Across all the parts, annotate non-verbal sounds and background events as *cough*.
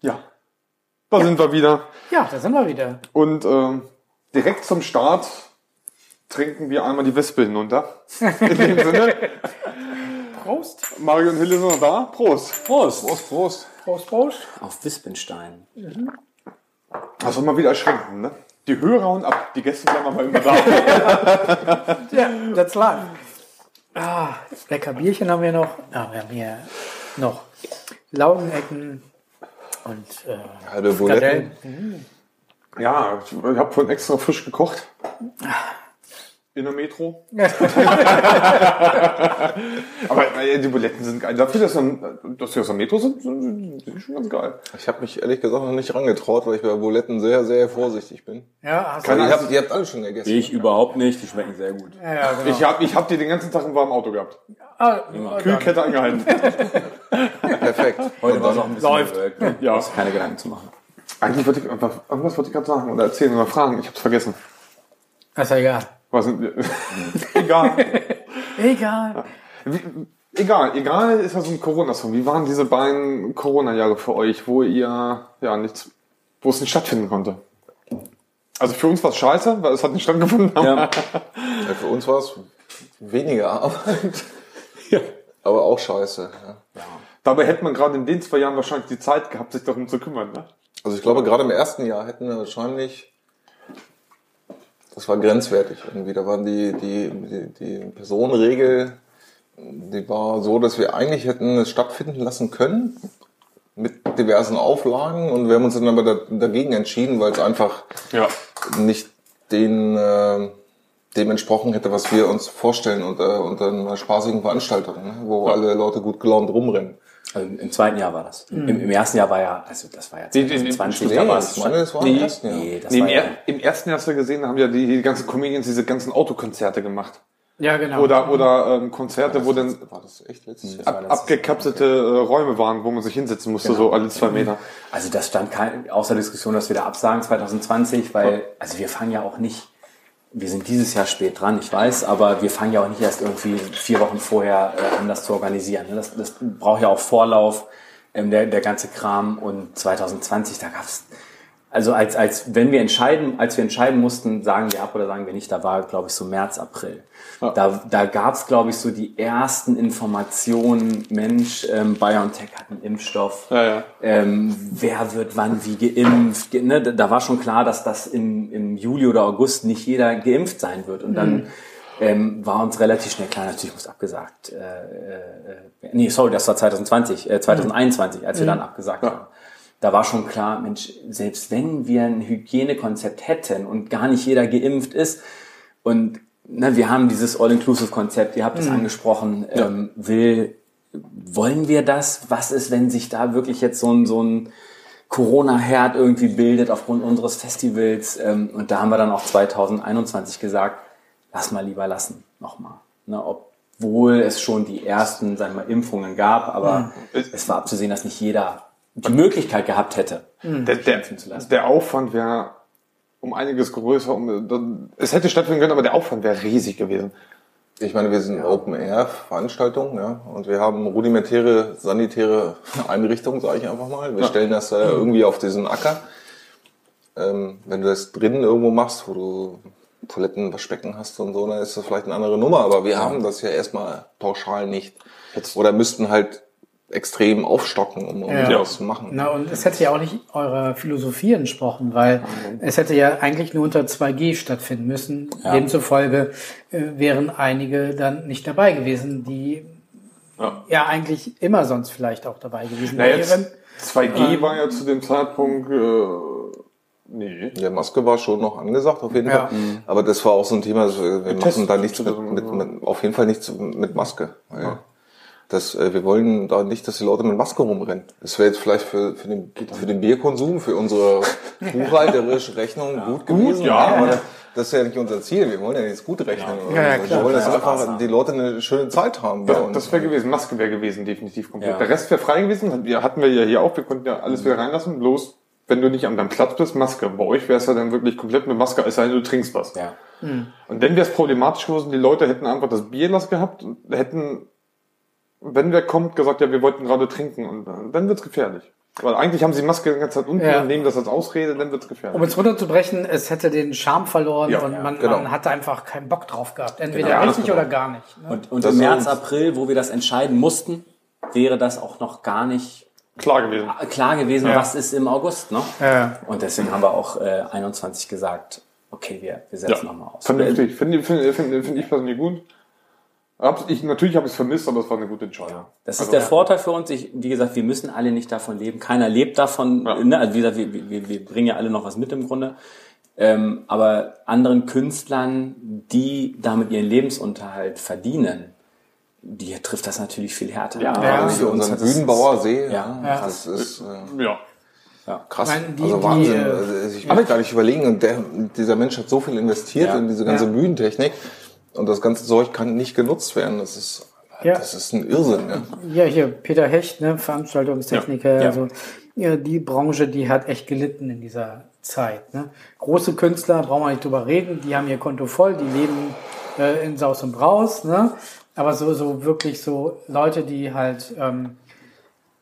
Ja, da sind wir wieder. Ja, da sind wir wieder. Und ähm, direkt zum Start trinken wir einmal die Wespe hinunter. In dem Sinne, *laughs* Prost. Mario und Hille sind noch da. Prost. Prost. Prost, Prost. Prost, Prost. Auf Wispenstein. Das war mal wieder erschreckend, ne? Die Hörer hauen ab, die Gäste bleiben aber immer da. *laughs* Ja, that's live. Ah, lecker Bierchen haben wir noch. Ah, wir haben hier noch Laugenecken und äh, Halbe Buletten. Frikadellen. Ja, ich, ich habe vorhin extra frisch gekocht. In der Metro. *laughs* aber äh, die Buletten sind geil. Dafür, dass, wir- dass wir aus der Metro sind, sind sind die schon ganz geil. Ich habe mich ehrlich gesagt noch nicht rangetraut, weil ich bei Buletten sehr, sehr vorsichtig bin. Ja, hast Keine du. Ihr habt, ihr habt alle schon gegessen. Ich überhaupt nicht, die schmecken sehr gut. Ja, ja, genau. Ich habe ich hab die den ganzen Tag im warmen Auto gehabt. ah, Kühlkette angehalten. *laughs* Perfekt. Heute war es auch ein bisschen Läuft. ne? Ja. Muss keine Gedanken zu machen. Eigentlich wollte ich einfach, irgendwas wollte ich gerade sagen oder erzählen oder fragen. Ich habe es vergessen. ist ja egal. Was sind wir? *laughs* Egal. Egal. Wie, egal, egal ist ja so ein Corona-Song. Wie waren diese beiden Corona-Jahre für euch, wo ihr ja nichts, wo es nicht stattfinden konnte? Also für uns war es scheiße, weil es hat nicht stattgefunden. Ja. Ja, für uns war es weniger Arbeit. *laughs* Aber auch scheiße. Ja. Dabei hätte man gerade in den zwei Jahren wahrscheinlich die Zeit gehabt, sich darum zu kümmern. Ne? Also ich glaube, gerade im ersten Jahr hätten wir wahrscheinlich, das war grenzwertig irgendwie. Da waren die, die, die, die Personenregel, die war so, dass wir eigentlich hätten es stattfinden lassen können mit diversen Auflagen und wir haben uns dann aber da, dagegen entschieden, weil es einfach Ja. nicht den äh, dem entsprochen hätte, was wir uns vorstellen unter, unter einer spaßigen Veranstaltung, ne? wo alle Leute gut gelaunt rumrennen. Also im zweiten Jahr war das. Im, Im ersten Jahr war ja, also das war ja Die- die- die- 2020, Nee, da war das war im nee, ersten Jahr. Nee, das Nee, im, war ja, er, Im ersten Jahr hast du gesehen, da haben ja die, die ganzen Comedians diese ganzen Autokonzerte gemacht. Ja, genau. Oder, oder ähm, Konzerte, wo dann war das echt letztes Jahr? ab, abgekapselte äh, Räume waren, wo man sich hinsetzen musste, so alle zwei Meter. also das stand kein, außer Diskussion, dass wir da absagen 2020, weil, also wir fangen ja auch nicht, wir sind dieses Jahr spät dran, ich weiß, aber wir fangen ja auch nicht erst irgendwie vier Wochen vorher äh, an, das zu organisieren. ne? Das, das braucht ja auch Vorlauf, ähm, der, der ganze Kram. Und 2020, da gab's also als, als wenn wir entscheiden, als wir entscheiden mussten, sagen wir ab oder sagen wir nicht, da war, glaube ich, so März, April. Da, da gab's glaube ich, so die ersten Informationen, Mensch, ähm, BioNTech hat einen Impfstoff, Ja, ja. ähm, wer wird wann wie geimpft. Ge- Ne? Da war schon klar, dass das im, im Juli oder August nicht jeder geimpft sein wird. Und dann ähm, war uns relativ schnell klar, natürlich muss abgesagt. Äh, äh, nee, sorry, das war 2020, äh, 2021, als wir dann abgesagt haben. Da war schon klar, Mensch, selbst wenn wir ein Hygienekonzept hätten und gar nicht jeder geimpft ist und ne, wir haben dieses All-Inclusive-Konzept, ihr habt es angesprochen, ähm, will, wollen wir das? Was ist, wenn sich da wirklich jetzt so ein, so ein Corona-Herd irgendwie bildet aufgrund unseres Festivals? Ähm, und da haben wir dann auch 2021 gesagt, lass mal lieber lassen, nochmal. Ne, obwohl es schon die ersten, sagen wir Impfungen gab, aber es war abzusehen, dass nicht jeder die Möglichkeit gehabt hätte. Der, der, lassen. der Aufwand wäre um einiges größer. Um, es hätte stattfinden können, aber der Aufwand wäre riesig gewesen. Ich meine, wir sind Open-Air-Veranstaltung, ja, und wir haben rudimentäre sanitäre Einrichtungen, sage ich einfach mal. Wir stellen das äh, irgendwie auf diesen Acker. Ähm, wenn du das drinnen irgendwo machst, wo du Toiletten, Waschbecken hast und so, dann ist das vielleicht eine andere Nummer. Aber wir haben das ja erstmal pauschal nicht. Oder müssten halt extrem aufstocken, um, um Ja. das zu machen. Na, und es hätte ja auch nicht eurer Philosophie entsprochen, weil es hätte ja eigentlich nur unter 2G stattfinden müssen. Demzufolge äh, wären einige dann nicht dabei gewesen, die Ja. ja eigentlich immer sonst vielleicht auch dabei gewesen Na, wären. 2G war ja zu dem Zeitpunkt, äh, nee. Ja, Maske war schon noch angesagt, auf jeden Ja. Fall. Aber das war auch so ein Thema, dass wir Test- machen da nichts mit, mit, mit, auf jeden Fall nichts mit Maske. Weil das, äh, wir wollen da nicht, dass die Leute mit Maske rumrennen. Das wäre jetzt vielleicht für, für, den, für den Bierkonsum, für unsere buchhalterische Rechnung gut gewesen. ja. aber das ist ja nicht unser Ziel. Wir wollen ja jetzt gut rechnen. Ja, ja, wir klar, wollen, dass klar. einfach die Leute eine schöne Zeit haben. bei Das, uns. das wäre gewesen, Maske wäre gewesen, definitiv komplett. Ja. Der Rest wäre frei gewesen, wir hatten wir ja hier auch, wir konnten ja alles wieder reinlassen, bloß wenn du nicht an deinem Platz bist, Maske. Bei euch wäre es ja dann wirklich komplett mit Maske, es sei denn, du trinkst was. Ja. Und dann wäre es problematisch gewesen, die Leute hätten einfach das Bier lassen gehabt und hätten, wenn wer kommt, gesagt, ja, wir wollten gerade trinken und äh, dann wird's gefährlich. Weil eigentlich haben sie Maske die ganze Zeit unten Ja. und nehmen das als Ausrede, dann wird's gefährlich. Um es runterzubrechen, es hätte den Charme verloren Ja, und ja, man, genau. man hatte einfach keinen Bock drauf gehabt. Entweder Genau, richtig genau. oder gar nicht. Ne? Und, und im März, April, wo wir das entscheiden mussten, wäre das auch noch gar nicht Klar gewesen. klar gewesen, Ja. was ist im August. Ne? Ja. Und deswegen haben wir auch äh, 21 gesagt, okay, wir, wir setzen Ja. nochmal aus. Vernünftig. Finde finde, finde, finde ich persönlich gut. Hab's, ich, natürlich habe ich es vermisst, aber es war eine gute Entscheidung. Das ist Also, der Vorteil für uns. Ich, wie gesagt, wir müssen alle nicht davon leben. Keiner lebt davon. Ja. Ne? Also wie gesagt, wir, wir, wir bringen ja alle noch was mit im Grunde. Ähm, aber anderen Künstlern, die damit ihren Lebensunterhalt verdienen, die trifft das natürlich viel härter. Ja. Ja. Wenn ich Für uns unseren hat Bühnenbauer sehe, Ja. ja, das ist äh, Ja. krass. Ich meine, die- also die, Wahnsinn. äh, also ich will gar nicht überlegen. Und der, dieser Mensch hat so viel investiert Ja. in diese ganze Ja. Bühnentechnik. Und das ganze Zeug kann nicht genutzt werden. Das ist, Ja. das ist ein Irrsinn. Ja. Ja, hier, Peter Hecht, ne, Veranstaltungstechniker, Ja. Also ja, die Branche, die hat echt gelitten in dieser Zeit. Ne? Große Künstler, brauchen wir nicht drüber reden, die haben ihr Konto voll, die leben äh, in Saus und Braus, ne? Aber so, so wirklich so Leute, die halt ähm,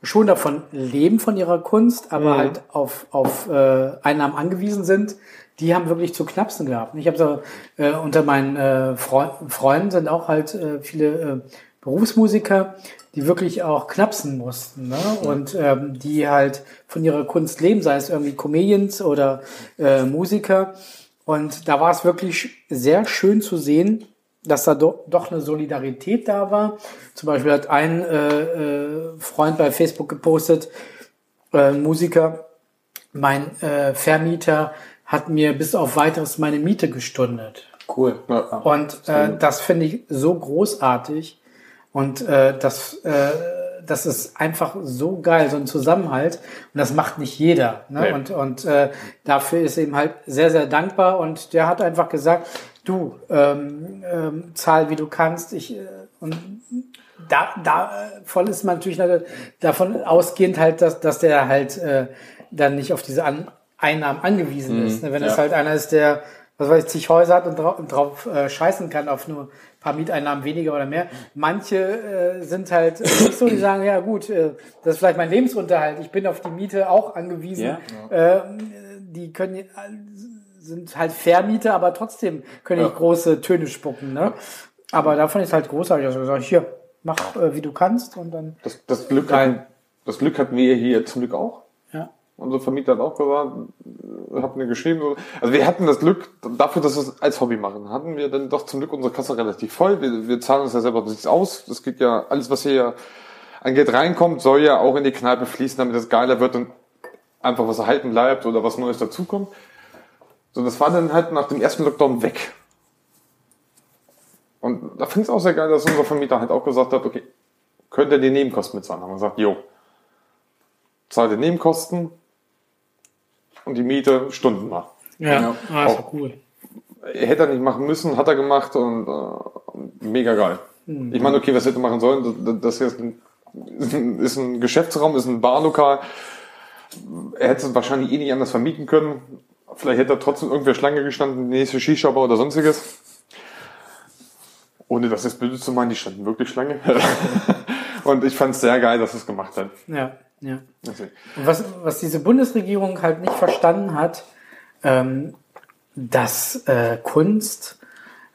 schon davon leben von ihrer Kunst, aber halt auf, auf äh, Einnahmen angewiesen sind, die haben wirklich zu knapsen gehabt. Ich habe so äh, unter meinen äh, Freu Freunden sind auch halt äh, viele äh, Berufsmusiker, die wirklich auch knapsen mussten, ne? Und ähm, die halt von ihrer Kunst leben, sei es irgendwie Comedians oder äh, Musiker. Und da war es wirklich sehr schön zu sehen, dass da do doch eine Solidarität da war. Zum Beispiel hat ein äh, äh, Freund bei Facebook gepostet, äh, Musiker, mein äh, Vermieter hat mir bis auf weiteres meine Miete gestundet. Cool. Ja. Und äh, das finde ich so großartig und äh, das, äh, das ist einfach so geil, so ein Zusammenhalt und das macht nicht jeder. Ne? Nee. Und, und äh, dafür ist eben halt sehr, sehr dankbar und der hat einfach gesagt, du, ähm, ähm, zahl wie du kannst, ich äh, und da, da voll ist man natürlich davon ausgehend halt, dass, dass der halt äh, dann nicht auf diese An Einnahmen angewiesen ist. Ne? Wenn es ja. halt einer ist, der, was weiß ich, zig Häuser hat und, drau und drauf äh, scheißen kann auf nur ein paar Mieteinnahmen weniger oder mehr. Manche äh, sind halt nicht so, die sagen, ja gut, äh, das ist vielleicht mein Lebensunterhalt, ich bin auf die Miete auch angewiesen. Äh, die können äh, sind halt Vermieter, aber trotzdem können nicht große Töne spucken. Ne? Aber davon ist halt großartig. Also sag ich, hier, mach äh, wie du kannst und dann. Das, das, Glück hatten, das Glück hatten wir hier zum Glück auch. Unser Vermieter hat auch gesagt, hat mir geschrieben, so. also wir hatten das Glück, dafür, dass wir es als Hobby machen, hatten wir dann doch zum Glück unsere Kasse relativ voll. Wir, wir zahlen uns ja selber nichts aus. Das geht ja, alles, was hier an Geld reinkommt, soll ja auch in die Kneipe fließen, damit es geiler wird und einfach was erhalten bleibt oder was Neues dazukommt. So, das war dann halt nach dem ersten Lockdown weg. Und da finde ich es auch sehr geil, dass unser Vermieter halt auch gesagt hat, okay, könnt ihr die Nebenkosten mitzahlen? Haben wir gesagt, jo. Zahlt die Nebenkosten und die Miete Stunden mal. Ja, Ja. Ah, ist Auch. doch cool. Hätte er nicht machen müssen, hat er gemacht und äh, mega geil. Ich meine, okay, was hätte er machen sollen? Das, hier ist ein, ist ein- ist ein Geschäftsraum, ist ein Barlokal. Er hätte es wahrscheinlich eh nicht anders vermieten können. Vielleicht hätte er trotzdem irgendwer Schlange gestanden, die nächste Shisha-Bar oder sonstiges. Ohne das jetzt böse zu meinen, die standen wirklich Schlange. *laughs* und ich fand es sehr geil, dass es gemacht hat. Ja, ja. Und was, was diese Bundesregierung halt nicht verstanden hat, ähm, dass äh, Kunst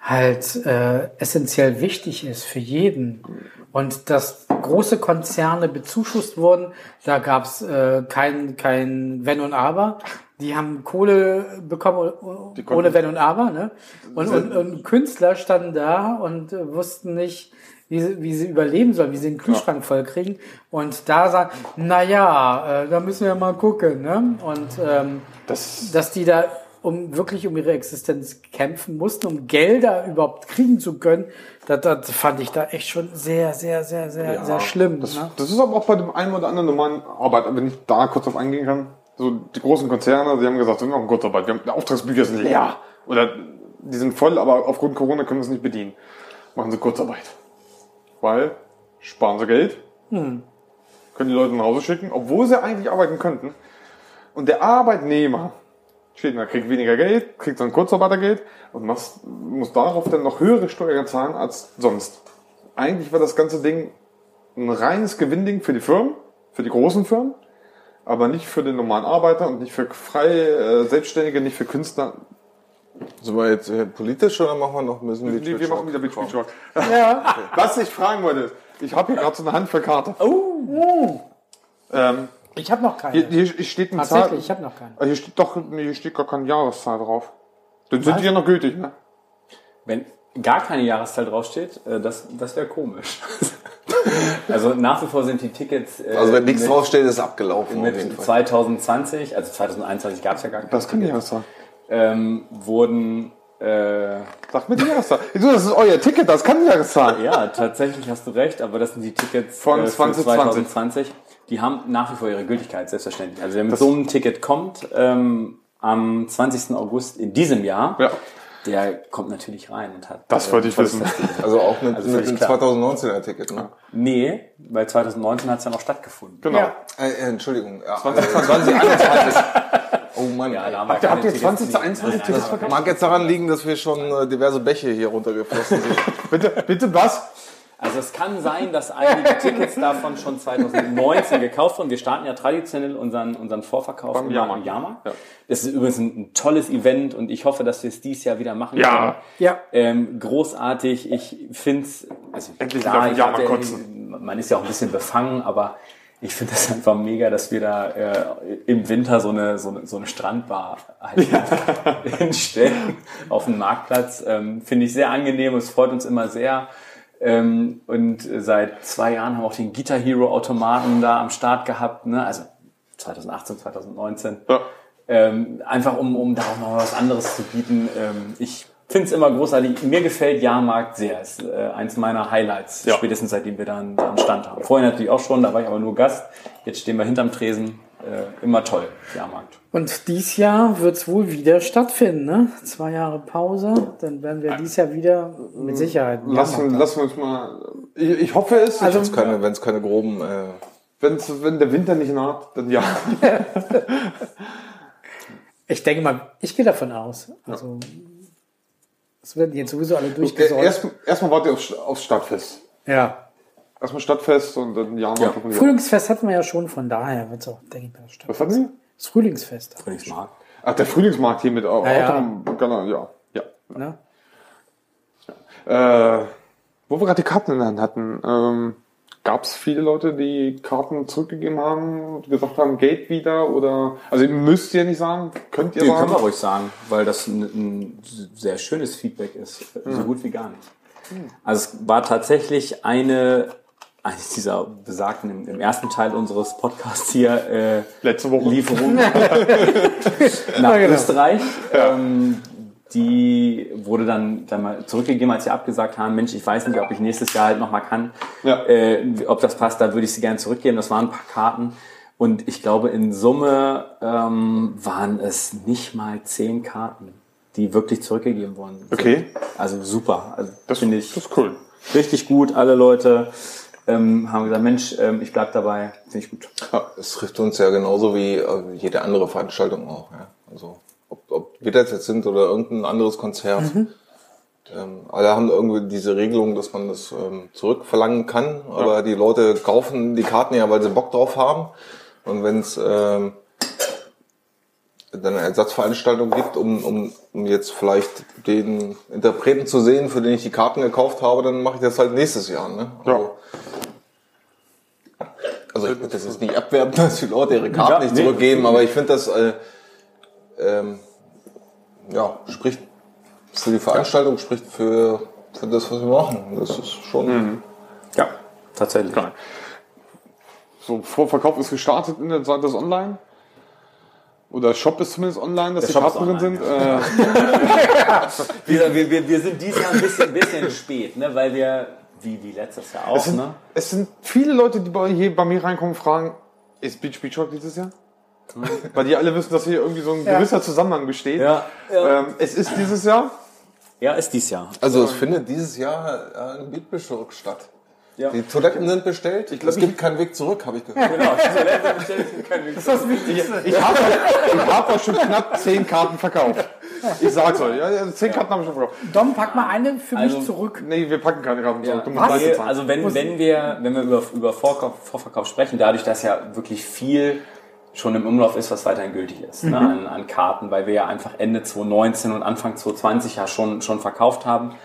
halt äh, essentiell wichtig ist für jeden und dass große Konzerne bezuschusst wurden, da gab's äh, kein, kein Wenn und Aber. Die haben Kohle bekommen ohne Wenn und Aber. Ne? Und, und, und Künstler standen da und äh, wussten nicht, wie sie, wie sie überleben sollen, wie sie den Kühlschrank voll kriegen. Und da sagen, na ja, äh, da müssen wir mal gucken. Ne? Und ähm, Das, dass die da um wirklich um ihre Existenz kämpfen mussten, um Gelder überhaupt kriegen zu können, das, das fand ich da echt schon sehr, sehr, sehr, sehr, Ja, sehr schlimm. Das, ne? das ist aber auch bei dem einen oder anderen normalen Arbeiter, wenn ich da kurz auf eingehen kann. So die großen Konzerne, die haben gesagt, wir machen Kurzarbeit, wir haben, die Auftragsbücher sind leer. Oder die sind voll, aber aufgrund Corona können wir es nicht bedienen. Machen sie Kurzarbeit. Weil, sparen sie Geld, Hm. können die Leute nach Hause schicken, obwohl sie eigentlich arbeiten könnten. Und der Arbeitnehmer steht da, kriegt weniger Geld, kriegt sein Kurzarbeitergeld und muss, muss darauf dann noch höhere Steuern zahlen als sonst. Eigentlich war das ganze Ding ein reines Gewinnding für die Firmen, für die großen Firmen, aber nicht für den normalen Arbeiter und nicht für freie äh, Selbstständige, nicht für Künstler. Sind wir jetzt äh, politisch oder machen wir noch ein bisschen Wir, wir machen wieder Beach Beach Rock. Ja. *laughs* Was ich fragen wollte, ist, ich habe hier gerade so eine Handvoll Karte. Oh, Ähm, ich habe noch keine. hier, hier steht eine Zahl. Tatsächlich, ich habe noch keine. Ah, Hier steht doch, nee, hier steht gar keine Jahreszahl drauf. Dann sind die ja noch gültig, ne? Wenn gar keine Jahreszahl draufsteht, äh, das, das wäre komisch. *laughs* also nach wie vor sind die Tickets. äh, Also wenn nichts mit- draufsteht, ist abgelaufen Mit Fall. 2020, also 2021 gab es ja gar keine Das kann die Tickets, Jahreszahl. ähm, wurden äh, Sag mir die Jahreszahl. Du, das ist euer Ticket, das kann die Jahreszahl. Ja, tatsächlich hast du recht, aber das sind die Tickets Von äh, für 2020. 2020. Die haben nach wie vor ihre Gültigkeit, selbstverständlich. Also wer mit so einem Ticket kommt, ähm, am 20. August in diesem Jahr, Ja. Der kommt natürlich rein und hat. Das wollte ich wissen. Also auch mit, Also mit klar. 2019er Ticket, ne? Nee, weil 2019 hat es ja noch stattgefunden. Genau. Ja. Äh, äh, Entschuldigung. Ja, 2020. 2021. Oh Mann. Ja, da haben wir Habt ihr- habt ihr Tickets, 20 die- zu 21 Nein, Tickets nein, nein. Mag jetzt daran liegen, dass wir schon äh, diverse Bäche hier runtergeflossen sind. *laughs* Bitte, bitte was? Also es kann sein, dass einige Tickets davon schon 2019 gekauft wurden. Wir starten ja traditionell unseren, unseren Vorverkauf Beim immer Jahrmarkt. Ja. Das ist übrigens ein, ein tolles Event und ich hoffe, dass wir es dieses Jahr wieder machen Ja. können. Ja. Ähm, großartig. Ich finde es, also Endlich klar, wieder auf ich den Jahrmarkt hatte- man ist ja auch ein bisschen befangen, aber ich finde das einfach mega, dass wir da äh, im Winter so eine, so eine, so eine Strandbar halt hinstellen auf dem Marktplatz. Ähm, finde ich sehr angenehm, es freut uns immer sehr. Ähm, und seit zwei Jahren haben wir auch den Guitar Hero Automaten da am Start gehabt, ne? also 2018, 2019. Ja. Ähm, einfach um, um da auch noch was anderes zu bieten. Ähm, ich finde es immer großartig. Mir gefällt Jahrmarkt sehr. Ist äh, eins meiner Highlights, Ja. spätestens seitdem wir dann da einen Stand haben. Vorher natürlich auch schon, da war ich aber nur Gast. Jetzt stehen wir hinterm Tresen. Äh, immer toll, Jahrmarkt. Und dies Jahr wird es wohl wieder stattfinden, ne? Zwei Jahre Pause, dann werden wir dies Jahr wieder mit Sicherheit. Lassen, lassen wir uns mal. Ich, ich hoffe es. Also- Keine, Wenn es keine groben... Äh, wenn's, wenn der Winter nicht naht, dann ja. *laughs* Ich denke mal, ich gehe davon aus. Also, es werden jetzt sowieso alle durchgesäuft. Erst, erstmal wart ihr aufs, aufs Stadtfest. ja. Erstmal Stadtfest und dann Jahrmarkt. Ja. ja. Frühlingsfest hatten wir ja schon, von daher wird es auch, denke ich mal, statt. Was hatten wir? Das Frühlingsfest. Frühlingsmarkt. Ach, der Frühlingsmarkt hier mit Auto. Ja, ja. Genau, ja. ja. Ne? Äh, wo wir gerade die Karten in der Hand hatten, ähm, gab es viele Leute, die Karten zurückgegeben haben und gesagt haben, Geld wieder oder also ihr müsst ihr nicht sagen, könnt ihr Nee, sagen? können wir ruhig sagen, weil das ein, ein sehr schönes Feedback ist. So gut wie gar nicht. Also es war tatsächlich eine, eines dieser besagten, im, im ersten Teil unseres Podcasts hier, äh, Letzte Woche. Lieferung *laughs* nach genau. Österreich. Ähm, die wurde dann, dann mal zurückgegeben, als sie abgesagt haben, Mensch, ich weiß nicht, ob ich nächstes Jahr halt nochmal kann, Ja. äh, ob das passt, da würde ich sie gerne zurückgeben. Das waren ein paar Karten. Und ich glaube, in Summe ähm, waren es nicht mal zehn Karten, die wirklich zurückgegeben worden sind. Okay. Also super. Also Das finde ich das ist cool. richtig gut. Alle Leute ähm, haben gesagt, Mensch, ähm, ich bleib dabei. Finde ich gut. Ja, es trifft uns ja genauso wie äh, jede andere Veranstaltung auch. Ja. Also ob, ob wir das jetzt sind oder irgendein anderes Konzert. Ähm, alle haben irgendwie diese Regelung, dass man das ähm, zurückverlangen kann, aber die Leute kaufen die Karten ja, weil sie Bock drauf haben. Und wenn es ähm, dann eine Ersatzveranstaltung gibt, um, um, um jetzt vielleicht den Interpreten zu sehen, für den ich die Karten gekauft habe, dann mache ich das halt nächstes Jahr. Ne? Also, würde das jetzt nicht abwerben, *laughs* dass die Leute ihre Karten Ja, nicht nee. zurückgeben, aber ich finde das äh, ähm, ja spricht für die Veranstaltung, spricht für, für das, was wir machen. Das ist schon. Ja, tatsächlich. Geil. So, Vorverkauf ist gestartet in der Seite ist online. Oder Shop ist zumindest online, dass Der die Shop ist Karten drin sind. Äh, *laughs* Wir, wir, wir, wir sind dieses Jahr ein bisschen, bisschen spät, ne? weil wir, wie, wie letztes Jahr auch, es, sind, ne? es sind viele Leute, die bei, hier bei mir reinkommen und fragen, ist Beach Beach Rock dieses Jahr? Weil die alle wissen, dass hier irgendwie so ein Ja. gewisser Zusammenhang besteht. Ja, ja. Ähm, es ist dieses Jahr. ja, ist dieses Jahr. Also es findet dieses Jahr äh, ein Beatbischof statt. Die Toiletten sind bestellt. es gibt keinen Weg zurück, habe ich gehört. Genau, die Toilette bestellt ist kein Weg. Das ist das Wichtigste. Ich habe ich hab auch schon knapp zehn Karten verkauft. *laughs* Ich sag's euch, ja, ja, zehn Karten habe ich schon verkauft. Dom, pack mal eine für Also- mich zurück. Nee, wir packen keine Karten zurück. Du musst Was? Bezahlen. also wenn, wenn wir, wenn wir über, über Vorkauf, Vorverkauf sprechen, dadurch, dass ja wirklich viel schon im Umlauf ist, was weiterhin gültig ist ne, an, an Karten, weil wir ja einfach Ende 2019 und Anfang 2020 ja schon, schon verkauft haben,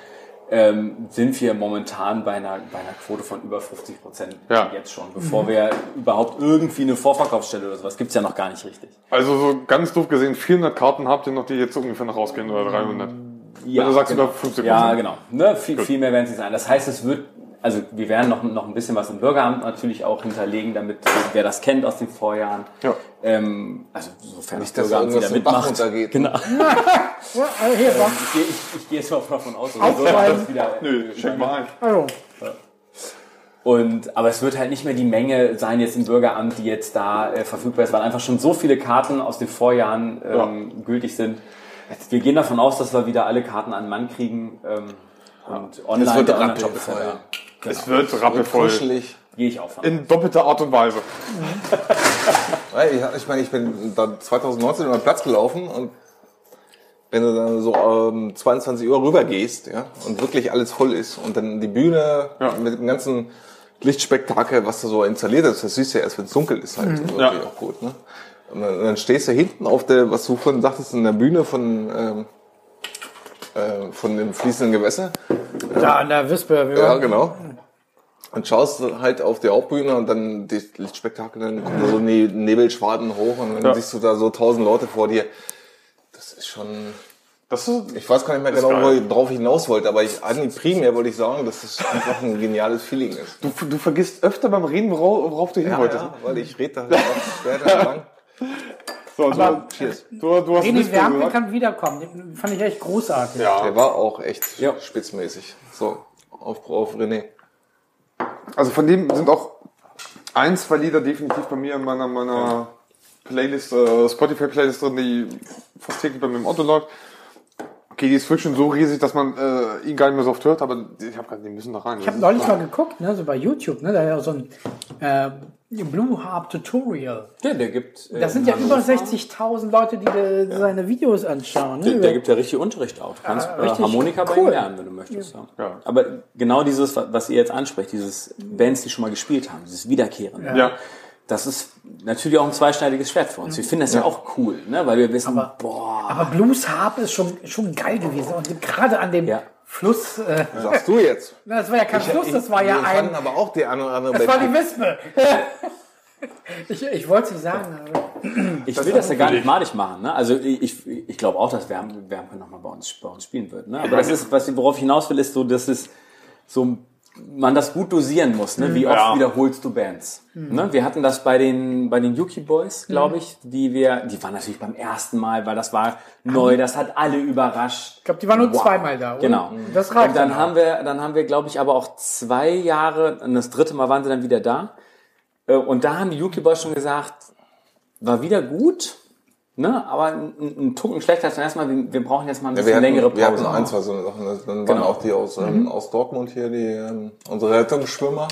ähm, sind wir momentan bei einer, bei einer Quote von über 50 Prozent Ja. jetzt schon. Bevor wir überhaupt irgendwie eine Vorverkaufsstelle oder sowas, gibt's ja noch gar nicht richtig. Also so ganz doof gesehen, 400 Karten habt ihr noch, die jetzt ungefähr noch rausgehen oder 300. Wenn du sagst genau. über 50% Ja, genau. Ne, viel, viel mehr werden nicht sein. Das heißt, es wird, also wir werden noch, noch ein bisschen was im Bürgeramt natürlich auch hinterlegen, damit wer das kennt aus den Vorjahren. Ja. Ähm, also sofern Nicht, das dass Bürgeramt wieder Bach mitmacht. runtergeht. Genau. Ja, *laughs* also hier, Dom. Ich, gehe- ich, ich gehe jetzt mal davon aus, Aufschreiben. das wieder. Nö, schenk mal ein. Also, Und, aber es wird halt nicht mehr die Menge sein jetzt im Bürgeramt, die jetzt da äh, verfügbar ist, weil einfach schon so viele Karten aus den Vorjahren ähm, gültig sind. Wir gehen davon aus, dass wir wieder alle Karten an den Mann kriegen. Ähm, und online, wird der Online-Shop da. Es wird rappelvoll. Kuschelig. Gehe ich auch von. In doppelter Art und Weise. Ich meine, ich bin da 2019 über den Platz gelaufen und wenn du dann so ähm, 22 Uhr rüber gehst, ja, und wirklich alles voll ist und dann die Bühne Ja. mit dem ganzen Lichtspektakel, was da so installiert ist, das siehst du ja erst, wenn es dunkel ist halt. Und Ja. wirklich auch gut, ne? Und dann, und dann stehst du hinten auf der, was du vorhin sagtest, in der Bühne von, ähm, äh, von dem fließenden Gewässer. da an der Wispe. Ja, genau. Und schaust halt auf die Hauptbühne und dann die Lichtspektakel, dann kommen da so ne Nebelschwaden hoch und dann Ja. siehst du da so tausend Leute vor dir. Das ist schon, Das ist, ich weiß gar nicht mehr genau, worauf ich hinaus wollte, aber ich, primär wollte ich sagen, dass es einfach ein geniales Feeling ist. du, du vergisst öfter beim Reden, worauf, worauf du hin Ja, wolltest. ja, weil ich rede da halt auch schwer lang. So, du, Aber- Cheers. du, du hast René gesagt. kann wiederkommen. Den fand ich echt großartig. Ja. Der war auch echt Ja. spitzmäßig. So, auf, auf René. Also von dem sind auch ein, zwei Lieder definitiv bei mir in meiner, meiner Playlist, äh, Spotify-Playlist drin, die fast täglich bei mir im Auto läuft. Okay, die ist wirklich schon so riesig, dass man äh, ihn gar nicht mehr so oft hört, aber ich habe gerade, die müssen da rein. Ich habe neulich mal geguckt, ne, so bei YouTube, ne, da ist ja so ein äh, Blue Harp Tutorial. Ja, der gibt. äh, Das sind ja über Hannover- 60.000 Leute, die de, seine Videos anschauen. Der, Ne? der gibt ja richtig Unterricht auch. Du kannst äh, richtig Harmonika bei cool. ihm lernen, wenn du möchtest. Ja. Ja. Aber genau dieses, was ihr jetzt ansprecht, dieses Bands, die schon mal gespielt haben, dieses Wiederkehren. Ja. Das ist natürlich auch ein zweischneidiges Schwert für uns. Wir finden das ja, auch cool, ne? weil wir wissen, boah, Aber Blues Harp ist schon, schon geil gewesen. Und gerade an dem Ja. Fluss, äh, Sagst du jetzt? *laughs* na, das war ja kein Fluss, das war ja Wir ein, fanden aber auch die eine oder andere das war die. Wispe. *laughs* ich ich wollte es nicht sagen, aber ich will das ja gar nicht madig machen. Ne? Also ich, ich, ich glaube auch, dass Wärme, Wärme nochmal bei uns, bei uns spielen wird. Ne? Aber das ist, was ich, worauf ich hinaus will, ist so, dass es so man das gut dosieren muss. Ne? Wie oft Ja. wiederholst du Bands? Ne? Wir hatten das bei den bei den Yuki Boys, glaube ich, die wir, die waren natürlich beim ersten Mal, weil das war neu, das hat alle überrascht. ich glaube, die waren nur zweimal da. Oder? Genau. Das reicht Und dann auch. haben wir, dann haben wir, glaube ich, aber auch zwei Jahre, und das dritte Mal waren sie dann wieder da. Äh, Und da haben die Yuki Boys schon gesagt, war wieder gut, ne, aber ein, ein Tucken schlechter als beim ersten Mal. Wir, wir brauchen jetzt mal ein Ja, bisschen wir, längere hatten, wir hatten Pause. ein, zwei so eine Sachen. Das- Dann waren Genau. auch die aus, ähm, aus Dortmund hier, die ähm, unsere Rettungsschwimmer.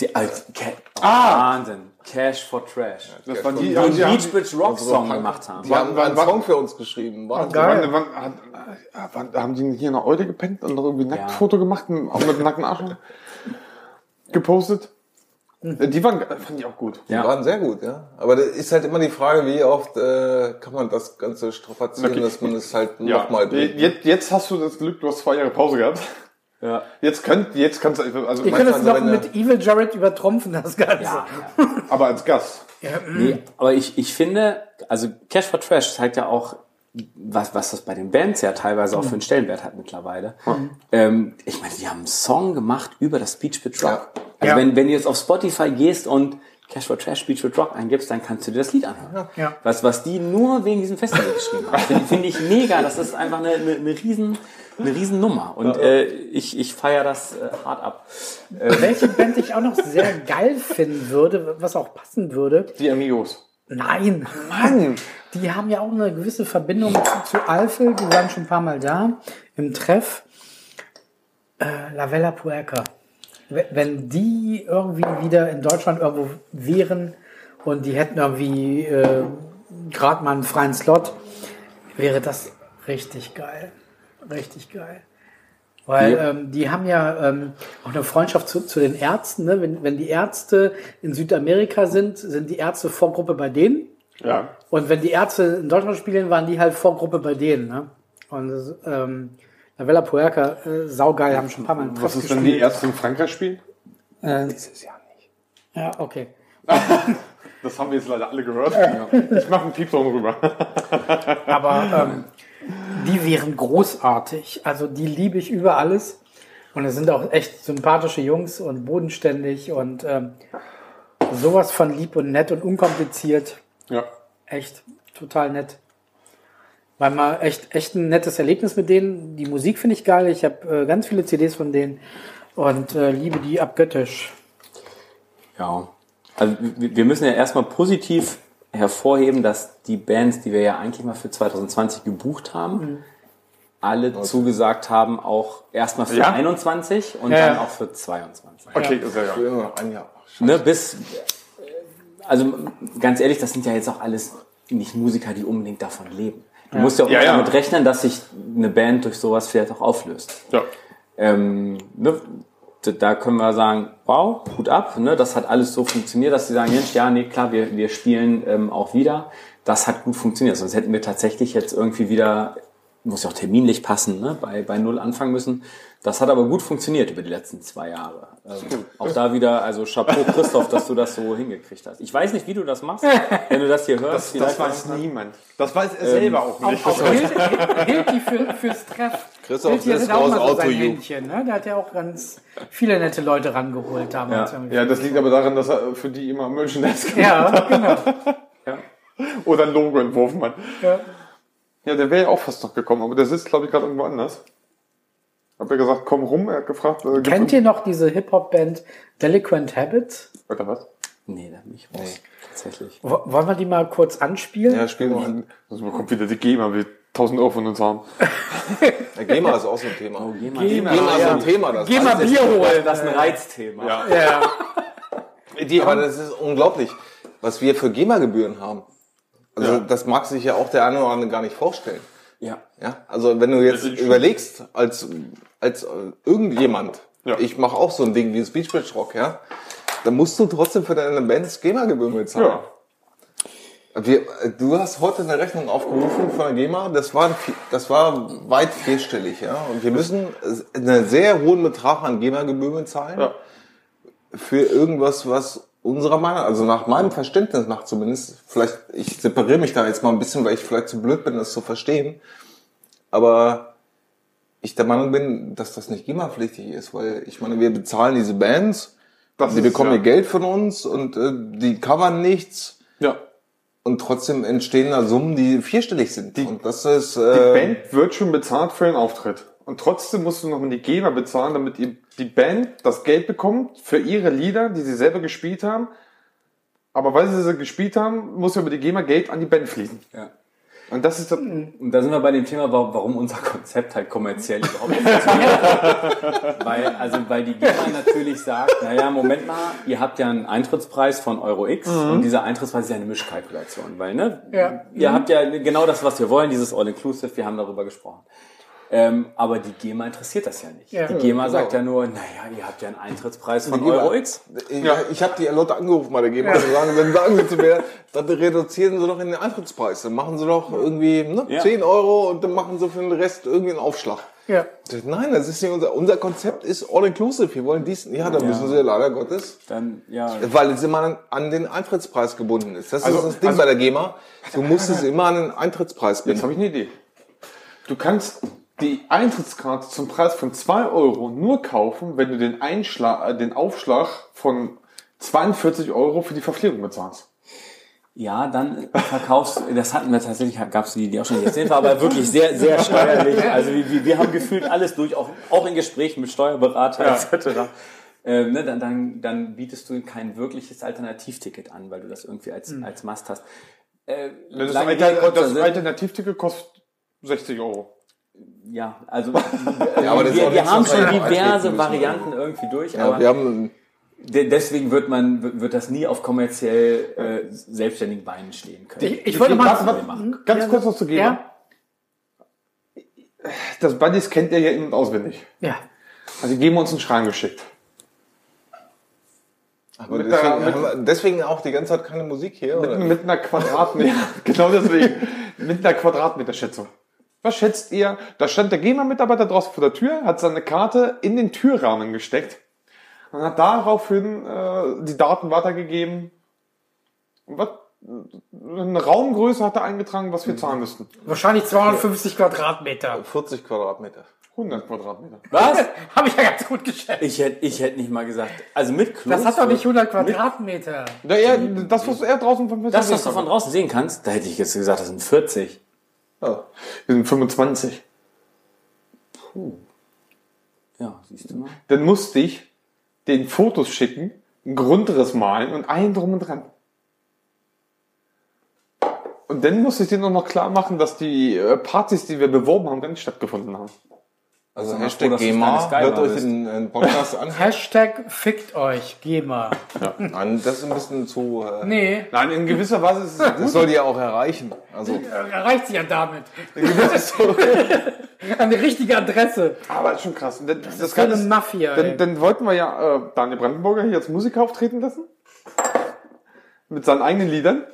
Die, äh, Ca Wahnsinn. Cash for Trash. Das waren Die die, die Beach Bridge Rock Song gemacht haben. Die haben einen Song für uns geschrieben. Wahnsinn. geil. wann, wann, wann, haben die hier in der Eude gepennt und noch irgendwie ein Nacktfoto gemacht, und auch mit einem nackten Arsch *laughs* gepostet? Äh, Die waren, fand ich auch gut. Die Ja. waren sehr gut, ja. Aber da ist halt immer die Frage, wie oft äh, kann man das Ganze strapazieren, Okay. dass man es halt Ja, nochmal bringt. jetzt, jetzt hast du das Glück, du hast zwei Jahre Pause gehabt. Ja. Jetzt könnt, jetzt kannst du, also, Ihr könnt es noch mit Evil Jared übertrumpfen, das Ganze. Ja, aber als Gast. Nee, aber ich, ich finde, also Cash for Trash zeigt ja auch, was, was das bei den Bands ja teilweise auch für einen Stellenwert hat mittlerweile. Ähm, ich meine, die haben einen Song gemacht über das Speech Bit Rock. Ja. Also Ja. wenn, wenn du jetzt auf Spotify gehst und Cash for Trash, Speech Bit Rock eingibst, dann kannst du dir das Lied anhören. Ja. Was, was die nur wegen diesem Festival geschrieben haben. Finde find ich mega. Das ist einfach eine, eine, eine riesen, eine riesen Nummer. Und äh, ich, ich feiere das äh, hart ab. Welche Band ich auch noch sehr geil finden würde, was auch passen würde. Die Amigos. Nein, Mann! *laughs* die haben ja auch eine gewisse Verbindung zu, zu Alfel. Die waren schon ein paar Mal da im Treff. Äh, La Vella Puerca. wenn- wenn die irgendwie wieder in Deutschland irgendwo wären und die hätten irgendwie äh, gerade mal einen freien Slot, wäre das richtig geil. Richtig geil. Weil Ja. ähm, die haben ja ähm, auch eine Freundschaft zu, zu den Ärzten. Ne? Wenn, wenn die Ärzte in Südamerika sind, sind die Ärzte Vorgruppe bei denen. Ja. Und wenn die Ärzte in Deutschland spielen, waren die halt Vorgruppe bei denen. Ne? Und ähm, La Vella Puerca, äh, saugeil, haben schon ein paar Mal Was ist, wenn die Ärzte in Frankreich spielen? Äh, Dieses Jahr nicht. ja, okay. *laughs* Das haben wir jetzt leider alle gehört. Ich mache einen Piepton rüber. Aber ähm, die wären großartig. Also die liebe ich über alles. Und es sind auch echt sympathische Jungs und bodenständig und ähm, sowas von lieb und nett und unkompliziert. Ja. Echt total nett. War mal echt, echt ein nettes Erlebnis mit denen. Die Musik finde ich geil. Ich habe äh, ganz viele CDs von denen und äh, liebe die abgöttisch. Ja. Also wir müssen ja erstmal positiv hervorheben, dass die Bands, die wir ja eigentlich mal für 2020 gebucht haben, alle zugesagt haben, auch erstmal für Ja? 21 und Ja, dann ja. auch für 22. Okay, sehr ja. will nur noch ein Jahr. Ne, bis, also ganz ehrlich, das sind ja jetzt auch alles nicht Musiker, die unbedingt davon leben. Du musst ja auch Ja, ja. damit rechnen, dass sich eine Band durch sowas vielleicht auch auflöst. ja. Ähm, ne, da können wir sagen, wow, gut ab, ne, das hat alles so funktioniert, dass sie sagen, Mensch, ja, nee, klar, wir, wir spielen ähm, auch wieder. Das hat gut funktioniert, sonst hätten wir tatsächlich jetzt irgendwie wieder, muss ja auch terminlich passen, ne, bei, bei Null anfangen müssen. Das hat aber gut funktioniert über die letzten zwei Jahre. Ähm, auch da wieder, also Chapeau *laughs* Christoph, dass du das so hingekriegt hast. Ich weiß nicht, wie du das machst, wenn du das hier hörst. Das, das weiß niemand. Das weiß er selber auch nicht. Auch Hild, Hilti für, fürs Treff. Christoph Hilti auch raus mal so sein Auto-You. Händchen. Ne? Der hat ja auch ganz viele nette Leute rangeholt damals. Ja. Ja, das liegt aber daran, dass er für die immer Merchandise gemacht ja, genau. Ja. oder ein Logo entworfen hat. Ja. Ja, der wäre ja auch fast noch gekommen, aber der sitzt, glaube ich, gerade irgendwo anders. Hab er gesagt, komm rum, er hat gefragt, äh, Kennt ihr noch diese Hip-Hop-Band Delinquent Habits? Oder was? Nee, da bin ich raus. Tatsächlich. Wo- Wollen wir die mal kurz anspielen? Ja, spiel mal. Also kommt wieder die GEMA, will 1000 Euro von uns haben. Ja, GEMA ist auch so ein Thema. GEMA. GEMA ist so ein Thema. Das Geh mal Bier holen. Das ist ein Reizthema. Ja. Die, aber das ist unglaublich, was wir für GEMA-Gebühren haben. Also Ja. das mag sich ja auch der eine oder andere gar nicht vorstellen. Ja. Ja, also wenn du jetzt überlegst, als, als irgendjemand, Ja. ich mache auch so ein Ding wie das Beach Bridge Rock, ja, dann musst du trotzdem für deine Bands GEMA-Gebühren bezahlen. Ja. Wir, du hast heute eine Rechnung aufgerufen von der GEMA, das war, das war weit vierstellig, ja. Und wir müssen einen sehr hohen Betrag an GEMA-Gebühren bezahlen Ja. für irgendwas, was unserer Meinung, also nach meinem Verständnis nach zumindest, vielleicht, ich separiere mich da jetzt mal ein bisschen, weil ich vielleicht zu blöd bin, das zu verstehen, aber ich der Meinung bin, dass das nicht GEMA-pflichtig ist, weil ich meine, wir bezahlen diese Bands, Das die ist, bekommen ja. ihr Geld von uns und äh, die covern nichts Ja. und trotzdem entstehen da Summen, die vierstellig sind. und das ist Die äh, Band wird schon bezahlt für den Auftritt. Und trotzdem musst du noch mal die GEMA bezahlen, damit die Band das Geld bekommt für ihre Lieder, die sie selber gespielt haben. Aber weil sie sie gespielt haben, muss ja über die GEMA Geld an die Band fließen. ja. Und das ist das, Und da sind wir bei dem Thema, warum warum unser Konzept halt kommerziell überhaupt nicht funktioniert. *laughs* weil, also, weil die GEMA natürlich sagt, naja, Moment mal, ihr habt ja einen Eintrittspreis von Euro X und dieser Eintrittspreis ist ja eine Mischkalkulation, weil, ne? Ja. Ihr habt ja genau das, was wir wollen, dieses All-Inclusive, wir haben darüber gesprochen. Ähm, aber die GEMA interessiert das ja nicht. Ja. die GEMA Ja, sagt genau. ja nur, naja, ihr habt ja einen Eintrittspreis von Die GEMA Euro X. Ich, ich habe die Leute angerufen bei der GEMA und sagen, dann sagen sie zu mir, dann reduzieren sie doch in den Eintrittspreis. Dann machen sie doch irgendwie ne, Ja. 10 Euro und dann machen sie für den Rest irgendwie einen Aufschlag. Ja. Nein, das ist nicht unser, unser Konzept ist all inclusive. Wir wollen dies, ja, da müssen sie leider Gottes, Dann, ja. weil es immer an, an den Eintrittspreis gebunden ist. Das Also- ist das Ding also- bei der GEMA. Du musst es immer an den Eintrittspreis jetzt binden. habe ich eine Idee. Du kannst die Eintrittskarte zum Preis von 2 Euro nur kaufen, wenn du den Einschlag, äh, den Aufschlag von 42 Euro für die Verpflegung bezahlst. Ja, dann verkaufst das hatten wir tatsächlich, gab es die Idee auch schon, jetzt wir aber wirklich sehr, sehr steuerlich. Also wir, wir- haben gefühlt alles durch, auch, auch in Gesprächen mit Steuerberater Ja. etc. Ähm, ne, dann, dann, dann bietest du kein wirkliches Alternativticket an, weil du das irgendwie als, als Must hast. Äh, Das, Alter. Alternativticket kostet 60 Euro. Ja, also *laughs* Ja, wir, wir haben wir schon diverse müssen. Varianten irgendwie durch, Ja, aber wir haben de- deswegen wird man wird das nie auf kommerziell äh, selbstständigen Beinen stehen können. Ich, ich wollte mal warte, ganz Ja, kurz noch zu geben. Ja, Das Buddies kennt ihr ja in- und auswendig. ja. Also die geben uns einen Schrein geschickt. Aber Mit deswegen, der- mit- wir deswegen auch die ganze Zeit keine Musik hier. Mit, Oder? mit einer Quadratmeter, *laughs* *laughs* genau deswegen, mit einer Quadratmeterschätzung. Was schätzt ihr? Da stand der GEMA-Mitarbeiter draußen vor der Tür, hat seine Karte in den Türrahmen gesteckt und hat daraufhin äh, die Daten weitergegeben. Und was? Eine Raumgröße hat er eingetragen, was wir zahlen müssten. Wahrscheinlich 250 Quadratmeter. 40 Quadratmeter. 100 Quadratmeter. Was? *laughs* Habe ich ja ganz gut geschätzt. Ich hätte ich hätte nicht mal gesagt. Also mit Klos. Das hat doch nicht 100 Quadratmeter. Ja, er, das, was er draußen Fenster Das, was sehen du von draußen sehen kannst, da hätte ich jetzt gesagt, das sind 40. Ja. Wir sind 25. Ja, siehst du mal. Dann musste ich den Fotos schicken, einen Grundriss malen und allen drum und dran. Und dann musste ich denen auch noch klar machen, dass die äh, Partys, die wir beworben haben, gar nicht stattgefunden haben. Also Hashtag froh, GEMA, hört euch den, den Podcast *laughs* an. Hashtag fickt euch, GEMA. Nein, das ist ein bisschen zu... Äh, Nee, Nein, in gewisser Weise ist es Das soll die ja auch erreichen. Also *laughs* erreicht sie ja damit. *laughs* Eine richtige Adresse. aber ist schon krass. Und dann, das ist keine Mafia. Dann, dann wollten wir ja äh, Daniel Brandenburger hier als Musiker auftreten lassen. Mit seinen eigenen Liedern.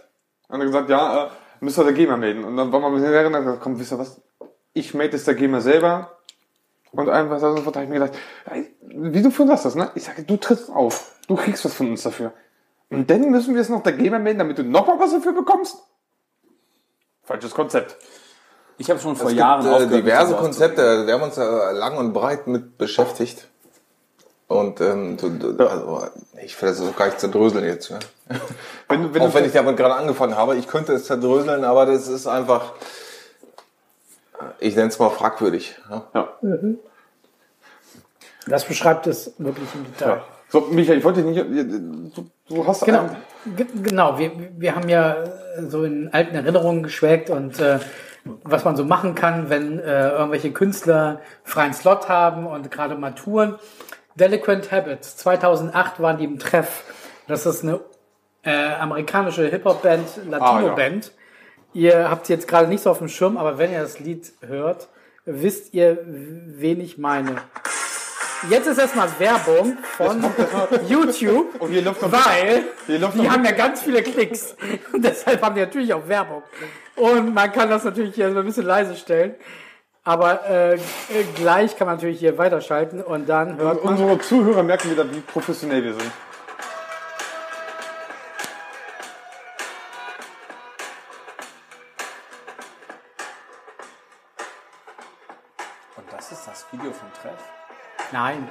Und er hat gesagt, ja, äh, müsst ihr der GEMA melden. Und dann waren wir ein bisschen und dann gesagt, komm, wisst ihr was? Ich melde es der GEMA selber. Und einfach so sofort habe ich mir gedacht, wie du vorhin sagst, ne? Ich sage, du trittst auf. Du kriegst was von uns dafür. Und dann müssen wir es noch der GEMA melden, damit du nochmal was dafür bekommst? Falsches Konzept. Ich habe schon vor es Jahren gibt äh, aufgehört, diverse so Konzepte, wir haben uns ja lang und breit mit beschäftigt. Und ähm, du, du, also, ich will das auch gar nicht zerdröseln jetzt. Ja. Wenn, wenn Auch wenn ich damit gerade angefangen habe. Ich könnte es zerdröseln, aber das ist einfach, ich nenne es mal fragwürdig. Ja. ja. Das beschreibt es wirklich im Detail. Ja. So, Michael, ich wollte nicht, du, du hast Genau, genau. Wir, wir haben ja äh, so in alten Erinnerungen geschwelgt und äh, was man so machen kann, wenn äh, irgendwelche Künstler freien Slot haben und gerade mal touren. Delinquent Habits, 2008 waren die im Treff. Das ist eine äh, amerikanische Hip-Hop-Band, Latino-Band. Ihr habt jetzt gerade nicht so auf dem Schirm, aber wenn ihr das Lied hört, wisst ihr, wen ich meine. Jetzt ist erstmal Werbung von YouTube, Und hier läuft noch- weil hier läuft die noch- haben ja ganz viele Klicks. Und deshalb haben die natürlich auch Werbung. Und man kann das natürlich hier so ein bisschen leise stellen. Aber äh, gleich kann man natürlich hier weiterschalten und dann hört man. Unsere Zuhörer merken wieder, wie professionell wir sind. Nein,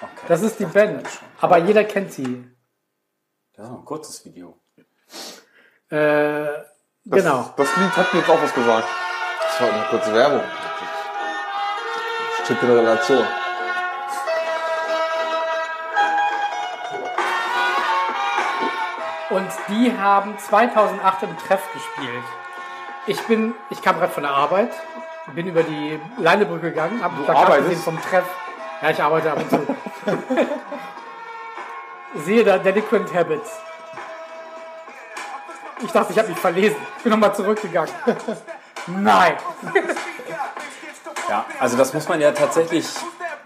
Okay. das ist die Band. Aber jeder kennt sie. Das ist noch ein kurzes Video. Äh, Das, genau. Das Lied hat mir jetzt auch was gesagt. Das war eine kurze Werbung. Steht in Relation. Und die haben 2008 im Treff gespielt. Ich bin, ich kam gerade von der Arbeit, bin über die Leinebrücke gegangen, habe ein Plakat gesehen vom Treff. Ja, ich arbeite ab und zu. *laughs* Sehe da Delinquent Habits. Ich dachte, ich habe mich verlesen. Bin nochmal zurückgegangen. *laughs* Nein. Ja, also das muss man ja tatsächlich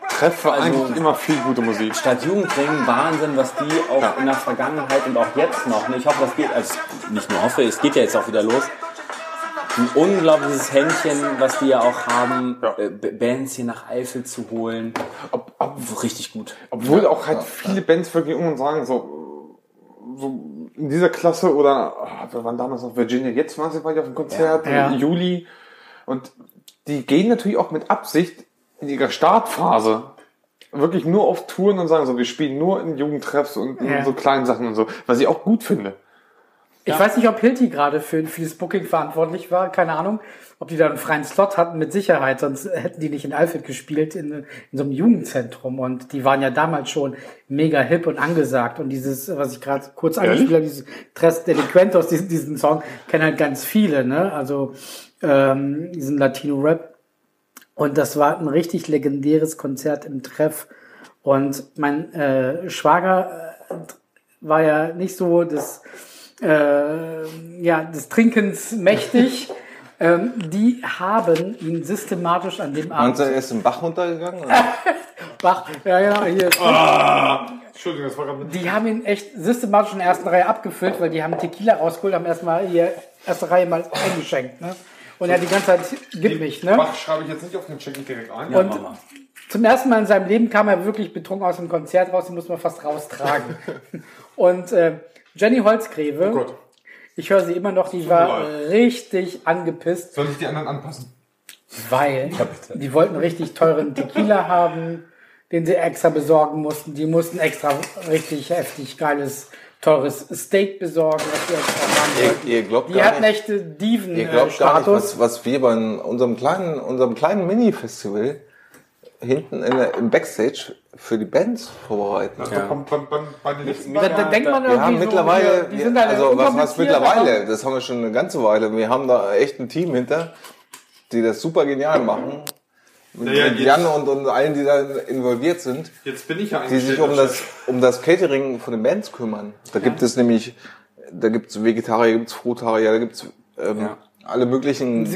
Treff war Also- eigentlich immer viel gute Musik. statt Jugendring Wahnsinn, was die auch in der Vergangenheit und auch jetzt noch, ich hoffe, das geht, also nicht nur hoffe, es geht ja jetzt auch wieder los. Ein unglaubliches Händchen, was die ja auch haben, Ja. äh, Bands hier nach Eifel zu holen. Ob, ob, Richtig gut. obwohl auch halt viele Bands wirklich irgendwann sagen, so, so in dieser Klasse oder ah, wir waren damals noch Virginia, jetzt waren sie bei auf dem Konzert Ja. im Juli. Und die gehen natürlich auch mit Absicht in ihrer Startphase wirklich nur auf Touren und sagen so, wir spielen nur in Jugendtreffs und in Ja. so kleinen Sachen und so, was ich auch gut finde. Ich weiß nicht, ob Hilti gerade für, für das Booking verantwortlich war, keine Ahnung. Ob die da einen freien Slot hatten, mit Sicherheit, sonst hätten die nicht in Alfred gespielt, in, in so einem Jugendzentrum. Und die waren ja damals schon mega hip und angesagt. Und dieses, was ich gerade kurz angespielt habe, dieses Tres Delinquentos, diesen, diesen Song, kennen halt ganz viele, ne? Also ähm, diesen Latino-Rap. Und das war ein richtig legendäres Konzert im Treff. Und mein äh, Schwager äh, war ja nicht so des, äh, ja, des Trinkens mächtig. *laughs* ähm, die haben ihn systematisch an dem Abend. du, er ist im Bach runtergegangen? *laughs* Bach, ja, ja, hier. Entschuldigung, das war gerade mit. Die haben ihn echt systematisch in der ersten Reihe abgefüllt, weil die haben Tequila rausgeholt, haben erstmal hier erste Reihe mal eingeschenkt. Ne? Und er hat die ganze Zeit, gib mich, ne? Bach schreibe ich jetzt nicht auf den Check direkt ein. Und Mama. zum ersten Mal in seinem Leben kam er wirklich betrunken aus dem Konzert raus, den muss man fast raustragen. *laughs* Und äh, Jenny Holzgreve, Oh Gott. ich höre sie immer noch, die war richtig angepisst, Soll ich die anderen anpassen? weil die wollten richtig teuren Tequila haben, den sie extra besorgen mussten. Die mussten extra richtig heftig geiles, teures Steak besorgen, was haben wollten. Ihr, ihr glaubt Die gar hatten nicht, echte ihr glaubt Diven-Status. gar nicht was, was wir bei unserem kleinen, unserem kleinen Mini-Festival hinten in der, im Backstage für die Bands vorbereiten. Also da kommt beim, beim, bei den letzten da, da denkt man Wir irgendwie haben so, mittlerweile, die, die sind alle also was heißt unkompliziert, mittlerweile? Das haben wir schon eine ganze Weile. Wir haben da echt ein Team hinter, die das super genial machen. Mit, Ja, ja, mit Jan und, und allen, die da involviert sind, Jetzt bin ich ja die sich um das, um das Catering von den Bands kümmern. Da gibt es nämlich, da gibt's Vegetarier, gibt's Frutarier, da gibt's ähm, alle möglichen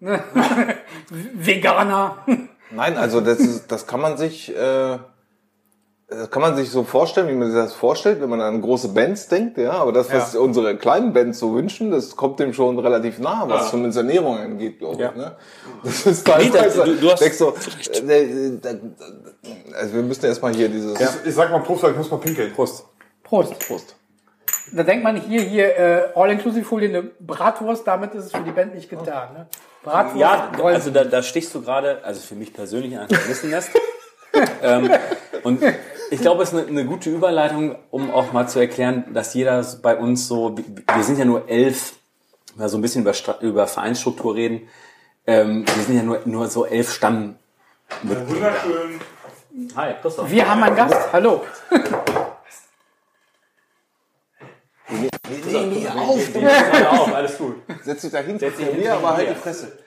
ne? *laughs* Veganer. Nein, also das ist, das kann man sich, äh, das kann man sich so vorstellen, wie man sich das vorstellt, wenn man an große Bands denkt, ja. Aber das, was unsere kleinen Bands so wünschen, das kommt dem schon relativ nah, was zumindest Ernährung angeht, glaube Ja. ich. Ne? Das ist teilweise. du- du hast- denkst so, äh, äh, äh, also wir müssen erstmal hier dieses. Ich sag mal Prost, weil ich muss mal pinkeln. Prost. Prost. Prost. Da denkt man hier, hier, äh, All-Inclusive-Folie, eine Bratwurst, damit ist es für die Band nicht getan. Ne? Bratwurst, Ja, also da, da stichst du gerade, also für mich persönlich ein Vermissennest. *laughs* ähm, und ich glaube, es ist eine, eine gute Überleitung, um auch mal zu erklären, dass jeder bei uns so, wir sind ja nur elf, wenn wir so ein bisschen über, über Vereinsstruktur reden, ähm, wir sind ja nur, nur so elf Stamm. Wunderschön. Hi, Christoph. Wir haben einen Gast. Hallo. Ja, auf, alles gut. Setz dich da hin, Setz dich vor hin, mir, aber halt hier. die Fresse.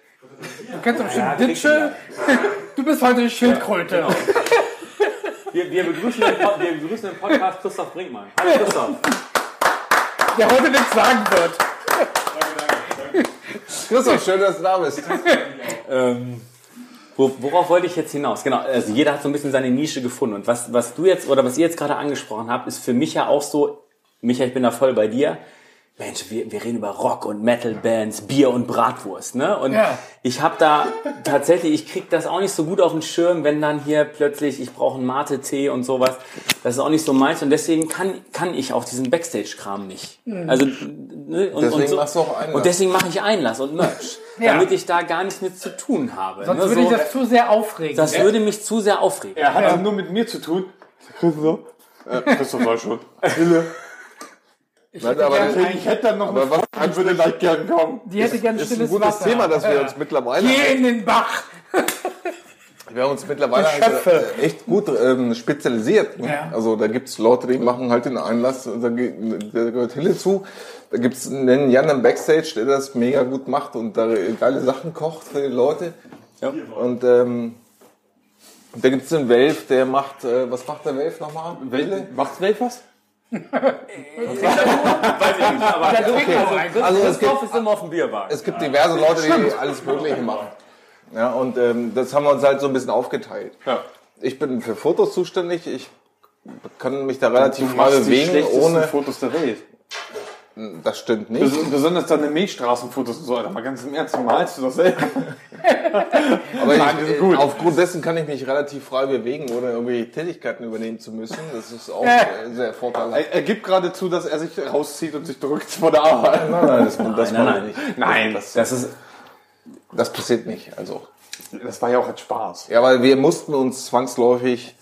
Du kennst doch bestimmt Ja, Ditsche. *laughs* Du bist heute Schildkröte. genau. Wir, wir, begrüßen wir begrüßen den Podcast Christoph Brinkmann. Hallo Christoph. Der heute nichts sagen wird. Christoph, schön, dass du da bist. Ähm, wo, worauf wollte ich jetzt hinaus? Genau, also jeder hat so ein bisschen seine Nische gefunden. Und was, was du jetzt oder was ihr jetzt gerade angesprochen habt, ist für mich ja auch so, Micha, ich bin da voll bei dir. Mensch, wir, wir reden über Rock- und Metal-Bands, Bier und Bratwurst, ne? Und Ja. ich habe da tatsächlich, ich krieg das auch nicht so gut auf den Schirm, wenn dann hier plötzlich, ich brauche einen Mate-Tee und sowas. Das ist auch nicht so meins und deswegen kann, kann ich auch diesen Backstage-Kram nicht. Also, ne? und, Deswegen und, so, machst du auch Einlass. und deswegen mache ich Einlass und Merch, *laughs* Ja. damit ich da gar nichts mit zu tun habe. Sonst ne? würde ich so, das zu sehr aufregen. das würde mich zu sehr aufregen. Er hat nur mit mir zu tun. Christoph. Äh, Christoph war *laughs* schon. Ich Nein, hätte aber gern ein, Ich hätte dann noch Aber was- Frage, ich würde gleich gern kommen. die hätte gern Das ist ein stilles gutes Wasser. Thema, dass wir uns mittlerweile Geh in den Bach. *laughs* Wir haben uns mittlerweile halt, äh, echt gut ähm, spezialisiert. Ne? Ja. Also da gibt's Leute, die machen halt den Einlass, und da, gehört Hille zu. Da gibt's einen Jan im Backstage, der das mega gut macht und da geile Sachen kocht für die Leute. Ja. Und ähm, da gibt's den Welf, der macht, äh, was macht der Welf nochmal? Wel Macht Welt was? Weiß ich nicht, aber Der trinkt noch einen. Also es gibt, ist immer auf dem Bierwagen. es gibt diverse Leute, die alles Mögliche machen. Ja, und ähm, das haben wir uns halt so ein bisschen aufgeteilt. Ja. Ich bin für Fotos zuständig. Ich kann mich da relativ frei bewegen, ohne. Fotos der Welt. Das stimmt nicht. Bes besonders deine Milchstraßenfotos und so, Alter. Mal ganz im Ernst, malst du das selber? *laughs* Aber Nein, die ich, sind gut. aufgrund dessen kann ich mich relativ frei bewegen, ohne irgendwelche Tätigkeiten übernehmen zu müssen. Das ist auch äh, sehr vorteilhaft. Er, er gibt gerade zu, dass er sich rauszieht und sich drückt vor der Arbeit. Nein, nein, das, das nein, mache nein. ich nicht. Nein, Das, Das ist, das passiert nicht. Also. das war ja auch als Spaß. Ja, weil wir mussten uns zwangsläufig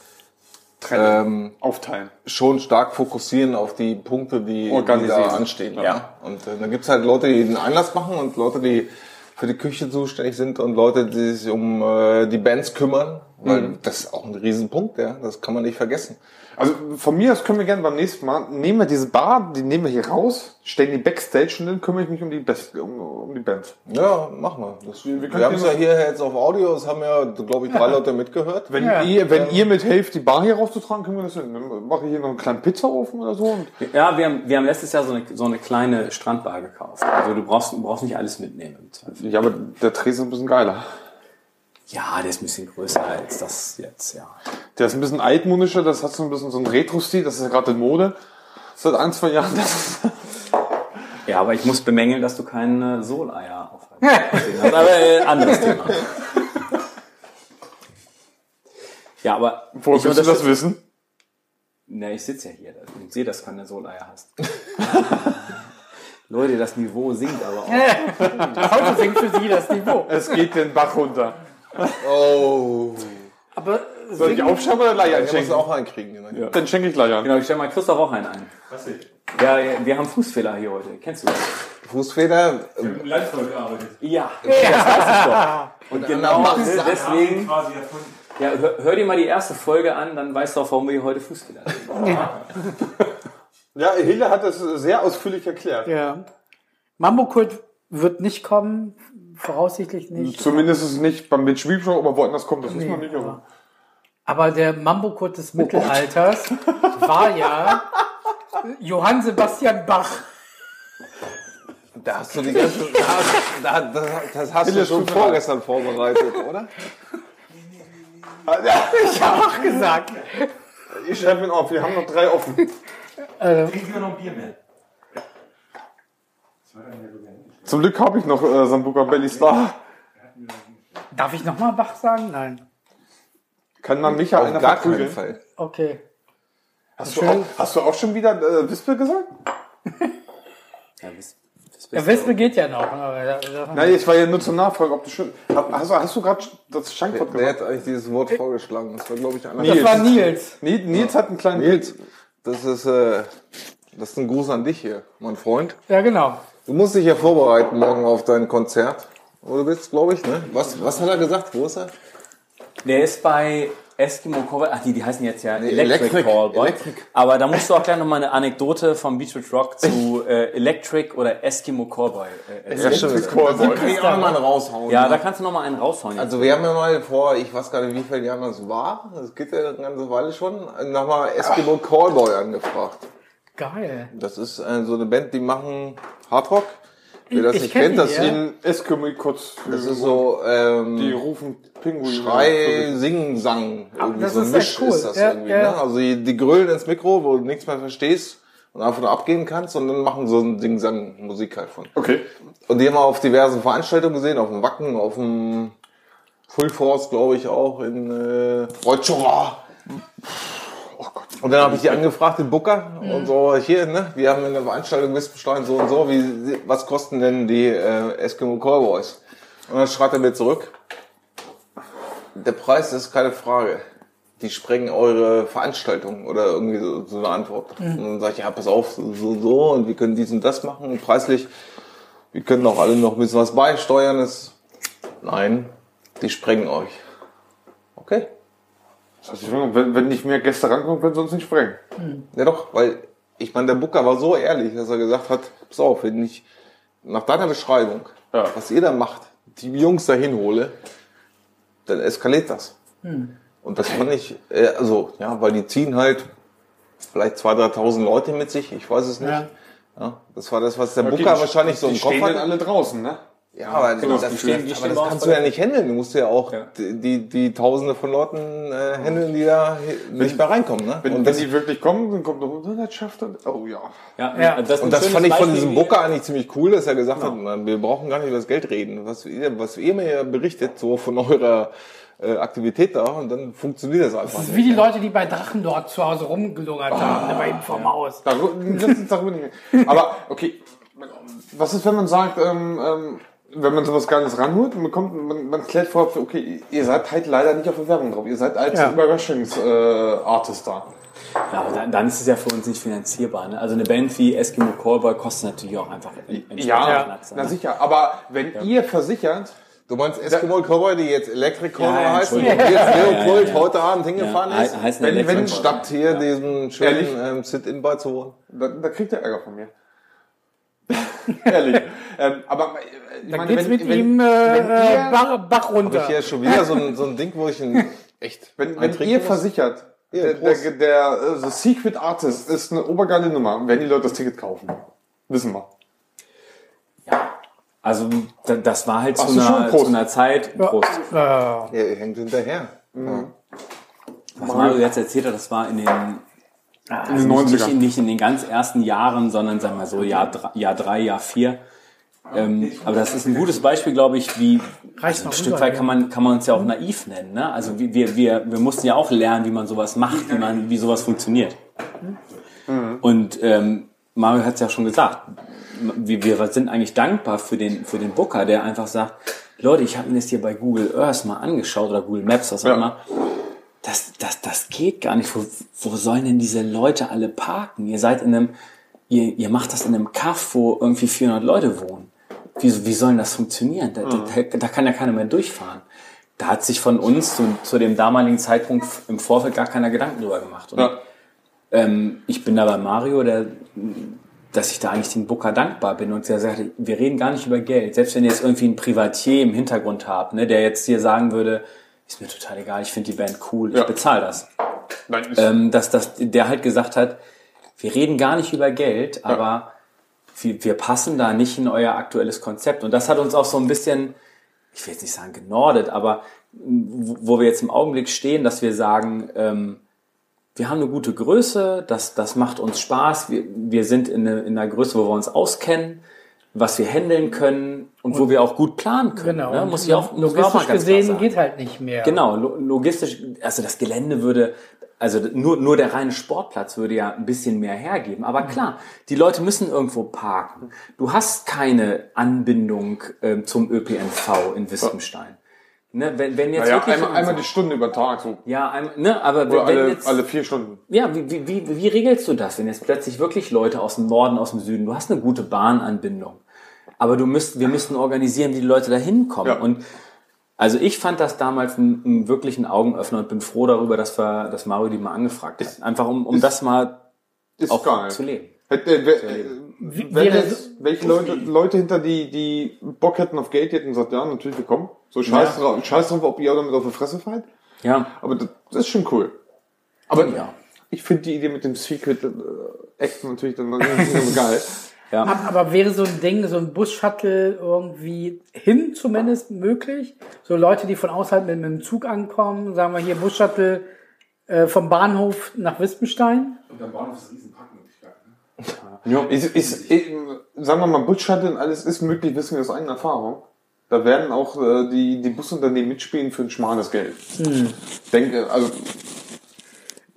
ähm, Aufteilen. schon stark fokussieren auf die Punkte, die, die da anstehen. Ja. Ja. Und äh, da gibt's halt Leute, die den Einlass machen und Leute, die für die Küche zuständig sind und Leute, die sich um äh, die Bands kümmern Weil das ist auch ein Riesenpunkt, ja. Das kann man nicht vergessen. Also von mir aus können wir gerne beim nächsten Mal, nehmen wir diese Bar, die nehmen wir hier raus, stellen die Backstage und dann kümmere ich mich um die, Best, um, um die Band. Ja, machen wir. Das, wir können haben es ja hier jetzt auf Audio, das haben ja, glaube ich, drei Leute mitgehört. Wenn Ja. ihr, wenn ihr mit helft, die Bar hier rauszutragen, können wir das hin. Dann mache ich hier noch einen kleinen Pizzaofen oder so. Und Ja, wir haben, wir haben letztes Jahr so eine, so eine kleine Strandbar gekauft. Also du brauchst, du brauchst nicht alles mitnehmen im Zweifel. ja, aber der Tresen ist ein bisschen geiler. Ja, der ist ein bisschen größer als das jetzt, ja. Der ist ein bisschen altmodischer, das hat so ein bisschen so einen Retro-Stil, das ist ja gerade in Mode. Seit ein, zwei Jahren. Das *laughs* Ja, aber ich muss bemängeln, dass du keine Soleier hast. Aber äh, anderes Thema. Ja, aber Woher ich willst du das wissen? Na, ich sitze ja hier und sehe, dass du keine Soleier hast. *laughs* Leute, das Niveau sinkt aber auch. *laughs* Heute sinkt für sie das Niveau. Es geht den Bach runter. Oh. Aber Soll ich aufschreiben oder Leier Ich muss schenken? auch einen kriegen. Ne? Dann schenke ich Leier. Genau, ich stelle mal Christoph auch einen ein. Was ich? Ja, ja, wir haben Fußfehler hier heute. Kennst du das? Fußfeder. Im Landvoll gearbeitet. Ja, das weiß ich doch. *laughs* Und genau äh, Sachen. deswegen, Quasi erfunden. ja, hör, hör dir mal die erste Folge an, dann weißt du auch, warum wir hier heute Fußfehler haben. *laughs* Ja, Hille hat das sehr ausführlich erklärt. ja. Mambo Kurt wird nicht kommen, voraussichtlich nicht. Zumindest ist es nicht beim Mitch Show, aber woanders kommt, das wissen wir nicht. Aber Aber der Mambo Kurt des Mittelalters war ja Johann Sebastian Bach. Da hast du die ganze. Da, da, das, das hast du schon vorgestern vorbereitet, oder? *laughs* Ich habe auch gesagt. ich schreibe mir auf, wir haben noch drei offen. Kriegen wir noch ein Bier mehr? Das war dann ja. Zum Glück habe ich noch äh, Sambuca Belly Star. Darf ich nochmal Bach sagen? Nein. Kann man Micha Auf einer gar keinen verprügeln? Fall. Okay. Hast du, auch, hast du auch schon wieder äh, Wispel gesagt? Ja, bis, Der Wespe geht ja noch. da- Nein, ich war ja nur zur Nachfrage, ob du schon. Hast, du- hast du gerade das Schankwort Wer gemacht? hat eigentlich dieses Wort vorgeschlagen? Das war, glaube ich, einer. Das war Nils. Nils, Nils hat einen kleinen Nils, das ist, äh, das ist ein Gruß an dich hier, mein Freund. Ja, genau. Du musst dich ja vorbereiten morgen auf dein Konzert. Wo du bist, glaube ich, ne? Was, was hat er gesagt? Wo ist er? Der ist bei Eskimo Cowboy. Ach, die, die heißen jetzt ja Electric, Electric. Callboy. Electric. Aber da musst du auch gleich noch mal eine Anekdote vom Beachwood Rock zu äh, Electric oder Eskimo Callboy äh, erzählen. Electric Callboy. Kann ich auch mal einen raushauen. Ja, da kannst du noch mal einen raushauen. jetzt. Also wir haben ja mal vor, ich weiß gar nicht, wie viele Jahren das war, das geht ja eine ganze Weile schon, nochmal Eskimo Callboy angefragt. Geil. Das ist äh, so eine Band, die machen Hardrock. Wer das Ich nicht kenn kennt, das ja. sind, Eskimo kurz das ist so ähm, Die rufen Pinguine. Schrei, Singen, Sang. Irgendwie das so ein ist Misch cool. ist das Ja, irgendwie. ja. Ne? Also die, die grölen ins Mikro, wo du nichts mehr verstehst und einfach nur abgehen kannst und dann machen so ein Sing-Sang-Musik halt von. Okay. Und die haben wir auf diversen Veranstaltungen gesehen, auf dem Wacken, auf dem Full Force, glaube ich, auch in äh, Reutschowa. Und dann habe ich die angefragt, den Booker, und so, hier, ne, wir haben in der Veranstaltung Wispenstein so und so, wie, was kosten denn die äh, Eskimo Callboys? Und dann schreibt er mir zurück, der Preis ist keine Frage. Die sprengen eure Veranstaltung oder irgendwie so, so eine Antwort. Und dann sage ich, ja, pass auf, so, so, so, und wir können dies und das machen. Und preislich, wir können auch alle noch ein bisschen was beisteuern. Ist, nein, die sprengen euch. Okay. Das heißt, wenn, wenn nicht mehr Gäste rankommen, können sie uns nicht sprengen. Ja doch, weil ich meine, der Booker war so ehrlich, dass er gesagt hat, pass auf, wenn ich nach deiner Beschreibung, Ja. was ihr da macht, die Jungs dahin hole, dann eskaliert das. Und das fand ich, äh, also, ja, weil die ziehen halt vielleicht 2.000, 3.000 Leute mit sich, ich weiß es nicht. Ja. Ja. das war das, was der Okay, Booker die- wahrscheinlich so die im Kopf stehen dann hat. alle draußen, ne? Ja, aber genau, das, stehen- die aber das kannst du ja nicht handeln. Du musst ja auch Ja. die, die, Tausende von Leuten äh, handeln, die da nicht mehr reinkommen. Ne? Wenn, und wenn das, die wirklich kommen, dann kommt noch Hundertschaft. und- Oh ja. ja, Ja. das, ist ein und das fand ich von diesem Booker eigentlich ziemlich cool, dass er gesagt hat, na, wir brauchen gar nicht über das Geld reden. Was ihr, was ihr mir berichtet, so von eurer äh, Aktivität da, und dann funktioniert das einfach. Das ist nicht. wie die Leute, die bei Drachen dort zu Hause rumgelungert haben, ne, bei ihm vom Haus. Darüber, darüber nicht mehr. Aber, okay. Was ist, wenn man sagt, ähm, ähm, wenn man sowas gar nicht ranholt, man, kommt, man, man klärt vor, okay, ihr seid halt leider nicht auf Bewerbung drauf. Ihr seid als Ja. Überraschungsartist äh, Artist da. Ja, aber dann, dann ist es ja für uns nicht finanzierbar. Ne? Also eine Band wie Eskimo Callboy kostet natürlich auch einfach Ja, Platz. na ne? sicher. Aber wenn ihr versichert, Du meinst Eskimo Cowboy, die jetzt Electric Cowboy Ja, ja, heißen? Und Entschuldigung. jetzt Ja, Leopold ja, ja. heute Abend hingefahren Ja, ist? he- wenn, wenn statt hier diesen schönen ähm, Sit-In beizuwohnen. Da, da kriegt er Ärger von mir. *laughs* Ehrlich. ähm, aber äh, ich Da meine, geht's wenn, mit wenn, ihm äh, wenn äh, ihr- Bach, Bach runter. ich hier schon wieder so ein, so ein Ding, wo ich ein *laughs* echt wenn, wenn ihr muss? versichert, Ja, der, der, der äh, The Secret Artist ist eine obergeile Nummer, werden die Leute das Ticket kaufen. Wissen wir. Also da- das war halt zu einer, zu einer Zeit. Prost. Äh, Ja, ihr hängt hinterher. Ja. Was Mario jetzt erzählt hat, das war in den, In den nicht, 90ern. nicht, nicht in den ganz ersten Jahren, sondern sagen wir so Jahr, drei- Jahr drei, Jahr vier. Ähm, aber das ist ein gutes Beispiel, glaube ich, wie Reicht ein Stück weit kann man, kann man uns ja auch naiv nennen. Ne? Also wir, wir, wir mussten ja auch lernen, wie man sowas macht, wie man, wie sowas funktioniert. Und ähm, Mario hat es ja schon gesagt, wir, wir sind eigentlich dankbar für den, für den Booker, der einfach sagt, Leute, ich habe mir das hier bei Google Earth mal angeschaut oder Google Maps, was auch Ja. immer. Das, das, das geht gar nicht. Wo, wo sollen denn diese Leute alle parken? Ihr seid in einem, ihr, ihr macht das in einem Kaff, wo irgendwie 400 Leute wohnen. Wie, wie soll denn das funktionieren? Da, da, da kann ja keiner mehr durchfahren. Da hat sich von uns zu, zu dem damaligen Zeitpunkt im Vorfeld gar keiner Gedanken drüber gemacht. Und Ja. ähm, ich bin da bei Mario, der, dass ich da eigentlich dem Booker dankbar bin und der sagt, wir reden gar nicht über Geld. Selbst wenn ihr jetzt irgendwie einen Privatier im Hintergrund habt, ne, der jetzt hier sagen würde, ist mir total egal, ich finde die Band cool, Ja. ich bezahle das. Nein, Ähm, dass, dass der halt gesagt hat, wir reden gar nicht über Geld, aber wir, wir passen da nicht in euer aktuelles Konzept. Und das hat uns auch so ein bisschen, ich will jetzt nicht sagen genordet, aber wo wo wir jetzt im Augenblick stehen, dass wir sagen, ähm, wir haben eine gute Größe, das, das macht uns Spaß, wir, wir sind in, eine, in einer Größe, wo wir uns auskennen, was wir handeln können und, wo wir auch gut planen können. genau. Ne? Und Muss ich auch, muss man auch mal logistisch ganz gesehen geht halt nicht mehr. Genau, lo- logistisch, also das Gelände würde, also nur, nur der reine Sportplatz würde ja ein bisschen mehr hergeben. Aber klar, die Leute müssen irgendwo parken. Du hast keine Anbindung ähm, zum ÖPNV in Wispenstein. Ne, wenn, wenn jetzt naja, wirklich einmal, einmal die Stunde über Tag, so. ja, ein, ne, aber Oder wenn alle, jetzt, alle vier Stunden. ja, wie, wie, wie, wie regelst du das, wenn jetzt plötzlich wirklich Leute aus dem Norden, aus dem Süden, du hast eine gute Bahnanbindung, aber du müsst, wir müssten organisieren, wie die Leute da hinkommen. Ja. Und also ich fand das damals einen, einen wirklichen Augenöffner und bin froh darüber, dass wir, dass Mario die mal angefragt hat. Einfach um, um das mal Ist auch geil. zu leben. Hätte, äh, Wie- wenn wäre jetzt, welche Leute, Leute hinter die, die Bock hätten auf Geld, die hätten gesagt, ja, natürlich, wir kommen. So scheiß, drauf, scheiß drauf, ob ihr damit auf die Fresse fallt. Ja. Aber das, das ist schon cool. Aber Ja. ich finde die Idee mit dem Secret äh, Act natürlich dann geil. Ja. Ab- Aber wäre so ein Ding, so ein Bus-Shuttle irgendwie hin zumindest möglich? So Leute, die von außerhalb mit, mit dem Zug ankommen, sagen wir hier Bus-Shuttle äh, vom Bahnhof nach Wispenstein? Und am Bahnhof ist. Ja. Ist, ist, ist, sagen wir mal, Bus-Shuttle und alles ist möglich, wissen wir aus eigener Erfahrung. Da werden auch äh, die, die Busunternehmen mitspielen für ein schmales Geld. Denke, also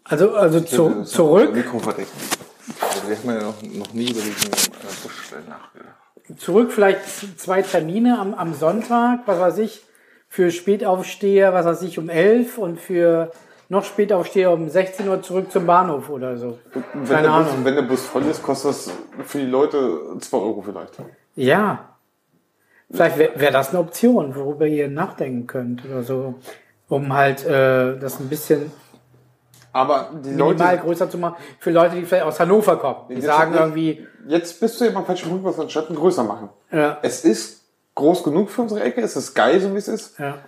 Also, also zu, zurück. Also wir haben ja noch, noch nie über diesen äh, nachgedacht. zurück vielleicht zwei Termine am, am Sonntag, was weiß ich, für Spätaufsteher, was weiß ich, um 11 und für noch Spätaufsteher um 16 Uhr zurück zum Bahnhof oder so. wenn Keine der, Bus, Ahnung. wenn der Bus voll ist, kostet das für die Leute 2 Euro vielleicht. Ja. Vielleicht wäre wär das eine Option, worüber ihr nachdenken könnt oder so, um halt äh, das ein bisschen Aber die minimal Leute, größer zu machen für Leute, die vielleicht aus Hannover kommen. Die sagen irgendwie, jetzt bist du ja beim falschen Punkt, was wir anstatt größer machen. ja, Es ist groß genug für unsere Ecke, es ist geil, so wie es ist. ja.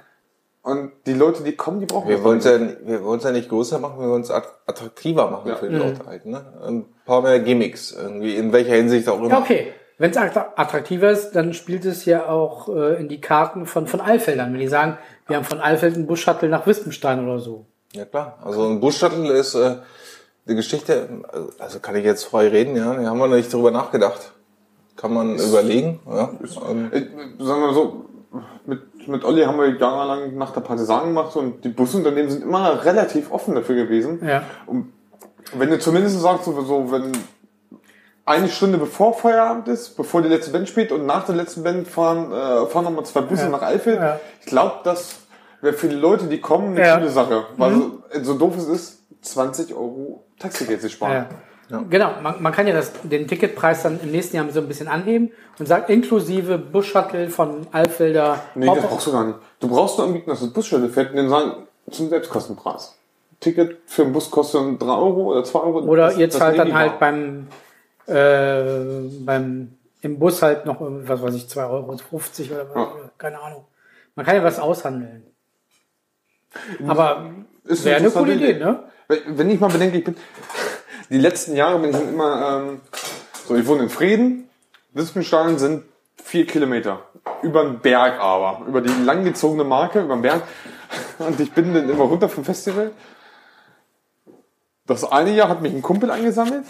Und die Leute, die kommen, die brauchen Wir wollen es ja, wir wollen's ja nicht größer machen, wir wollen es attraktiver machen Ja. für die Leute halt. Ne? Ein paar mehr Gimmicks, irgendwie, in welcher Hinsicht auch immer. Ja, okay. Wenn es attraktiver ist, dann spielt es ja auch äh, in die Karten von, von Alfeldern. Wenn die sagen, wir haben von Alfeld einen Bus-Shuttle nach Wispenstein oder so. Ja klar. Also ein Bus-Shuttle ist äh, die Geschichte, also kann ich jetzt frei reden, ja, da haben wir nicht drüber nachgedacht. Kann man überlegen. Ja. Ähm, Äh, Sagen wir mal so, mit, mit Olli haben wir jahrelang nach der Partisan gemacht und die Busunternehmen sind immer relativ offen dafür gewesen. Ja. Und wenn du zumindest sagst, so, so wenn eine Stunde bevor Feierabend ist, bevor die letzte Band spielt und nach der letzten Band fahren, äh, fahren nochmal zwei Busse Ja. nach Eifel. Ja. Ich glaube, das wäre für die Leute, die kommen, eine Ja. Mhm. coole Sache. Weil so, so doof es ist, 20 Euro Taxigeld zu sparen. Ja. Genau, man, man kann ja das, den Ticketpreis dann im nächsten Jahr so ein bisschen anheben und sagt inklusive Bus-Shuttle von Alfelder. Nee, das brauchst du gar nicht. Du brauchst nur anbieten, dass das Busstelle fährt und den sagen, zum Selbstkostenpreis. Ticket für den Bus kostet 3 Euro oder 2 Euro. Oder Das- ihr zahlt dann halt beim, äh, beim, im Bus halt noch, was weiß ich, 2,50 Euro oder was, keine Ahnung. Man kann ja was aushandeln. Aber Ist wäre eine coole Idee, ne? Wenn ich mal bedenke, ich bin, die letzten Jahre bin ich dann immer, ähm, so, ich wohne in Frieden, Wispenstein sind vier Kilometer. Über den Berg aber, über die langgezogene Marke, über den Berg. *laughs* Und ich bin dann immer runter vom Festival. Das eine Jahr hat mich ein Kumpel eingesammelt.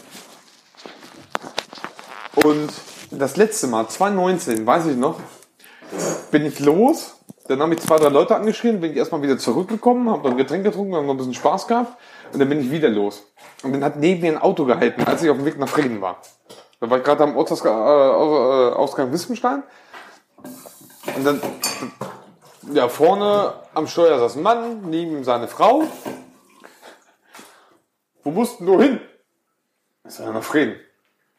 Und das letzte Mal, 2019, weiß ich noch, bin ich los. Dann habe ich zwei, drei Leute angeschrien, bin ich erstmal wieder zurückgekommen, habe dann Getränk getrunken, habe noch ein bisschen Spaß gehabt und dann bin ich wieder los. Und dann hat neben mir ein Auto gehalten, als ich auf dem Weg nach Frieden war. Da war ich gerade am Ortsausgang, äh, äh, Ausgang Wissenstein. Und dann, ja, vorne am Steuer saß ein Mann, neben ihm seine Frau. Wo mussten du hin? Ich sag, nach Frieden.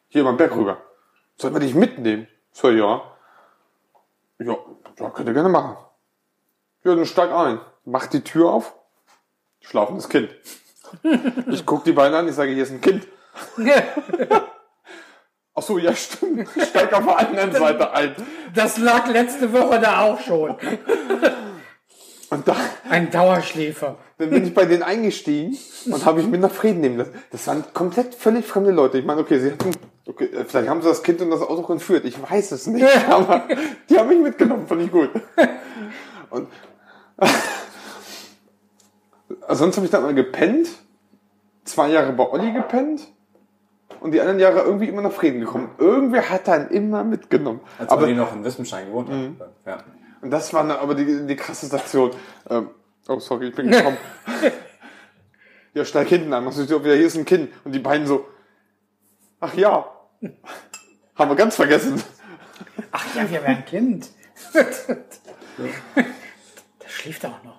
Hier beim Berg rüber. Soll man dich mitnehmen? So, ja. Ja, ja, könnt ihr gerne machen. Ja, dann steig ein. Mach die Tür auf. Schlafendes Kind. *laughs* Ich guck die beiden an, ich sage, hier ist ein Kind. *laughs* Ach so, ja, stimmt. Steig auf der anderen Seite ein. Das lag letzte Woche da auch schon. *laughs* Und da, Ein Dauerschläfer. dann bin ich bei denen eingestiegen und habe ich mit nach Frieden nehmen lassen. Das waren komplett völlig fremde Leute. Ich meine, okay, sie hatten, okay, äh, vielleicht haben sie das Kind und das Auto entführt. Ich weiß es nicht, aber die haben mich mitgenommen, fand ich gut. Und sonst habe ich dann mal gepennt, zwei Jahre bei Olli gepennt und die anderen Jahre irgendwie immer nach Frieden gekommen. Irgendwer hat dann immer mitgenommen. Als aber Olli noch in Wissenstein gewohnt Mhm. hat. Ja. und das war eine, aber die, die krasse Station. Ähm, oh, sorry, ich bin gekommen. *laughs* ja, steig hinten an. Machst du wieder, hier ist ein Kind. Und die beiden so, ach ja. *laughs* Haben wir ganz vergessen. Ach ja, wir wären Kind. *laughs* Der schläft auch noch.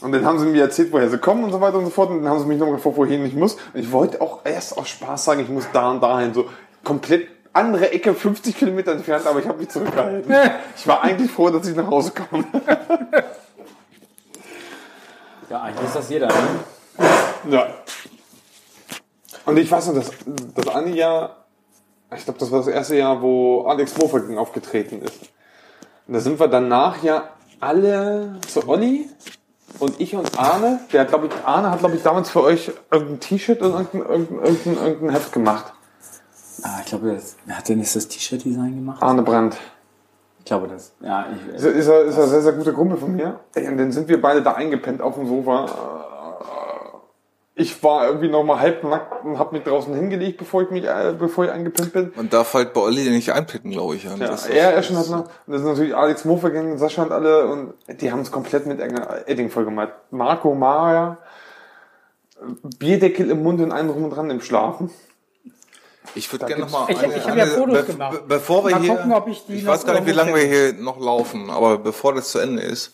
Und dann haben sie mir erzählt, woher sie kommen und so weiter und so fort. Und dann haben sie mich noch gefragt, wohin ich muss. Und ich wollte auch erst aus Spaß sagen, ich muss da und dahin. So komplett andere Ecke, 50 Kilometer entfernt, aber ich habe mich zurückgehalten. *laughs* Ich war eigentlich froh, dass ich nach Hause komme. *laughs* ja, eigentlich ist das jeder. Ne? Ja. Und ich weiß noch, das, das eine Jahr, ich glaube, das war das erste Jahr, wo Alex Mofaking aufgetreten ist. Und da sind wir danach ja alle zu Olli und ich und Arne. Der hat, glaube ich, Arne hat, glaube ich, damals für euch irgendein T-Shirt und irgendein, irgendein, irgendein, irgendein Heft gemacht. Ah, ich glaube, das, wer hat denn jetzt das T-Shirt-Design gemacht? Arne Brandt. Ich glaube das. Ja, ich, Ist, ist, er, ist er sehr, sehr guter Kumpel von mir. Und dann sind wir beide da eingepennt auf dem Sofa. Ich war irgendwie noch mal halbnackt und habe mich draußen hingelegt, bevor ich mich, äh, bevor ich eingepennt bin. Man darf halt bei Olli nicht einpicken, glaube ich. Ja, Ja, Das ist- er, er schon hat noch, und das sind natürlich Alex Mofer gegangen, Sascha und alle, und die haben es komplett mit Edding vollgemalt. Marco, Maya, Bierdeckel im Mund und einen drum und dran im Schlafen. Ich würde gerne nochmal. Ich- ich hab ja Fotos gemacht. bevor wir Mal hier, gucken, ob ich die ich weiß gar nicht, wie lange wir hier noch laufen, aber bevor das zu Ende ist,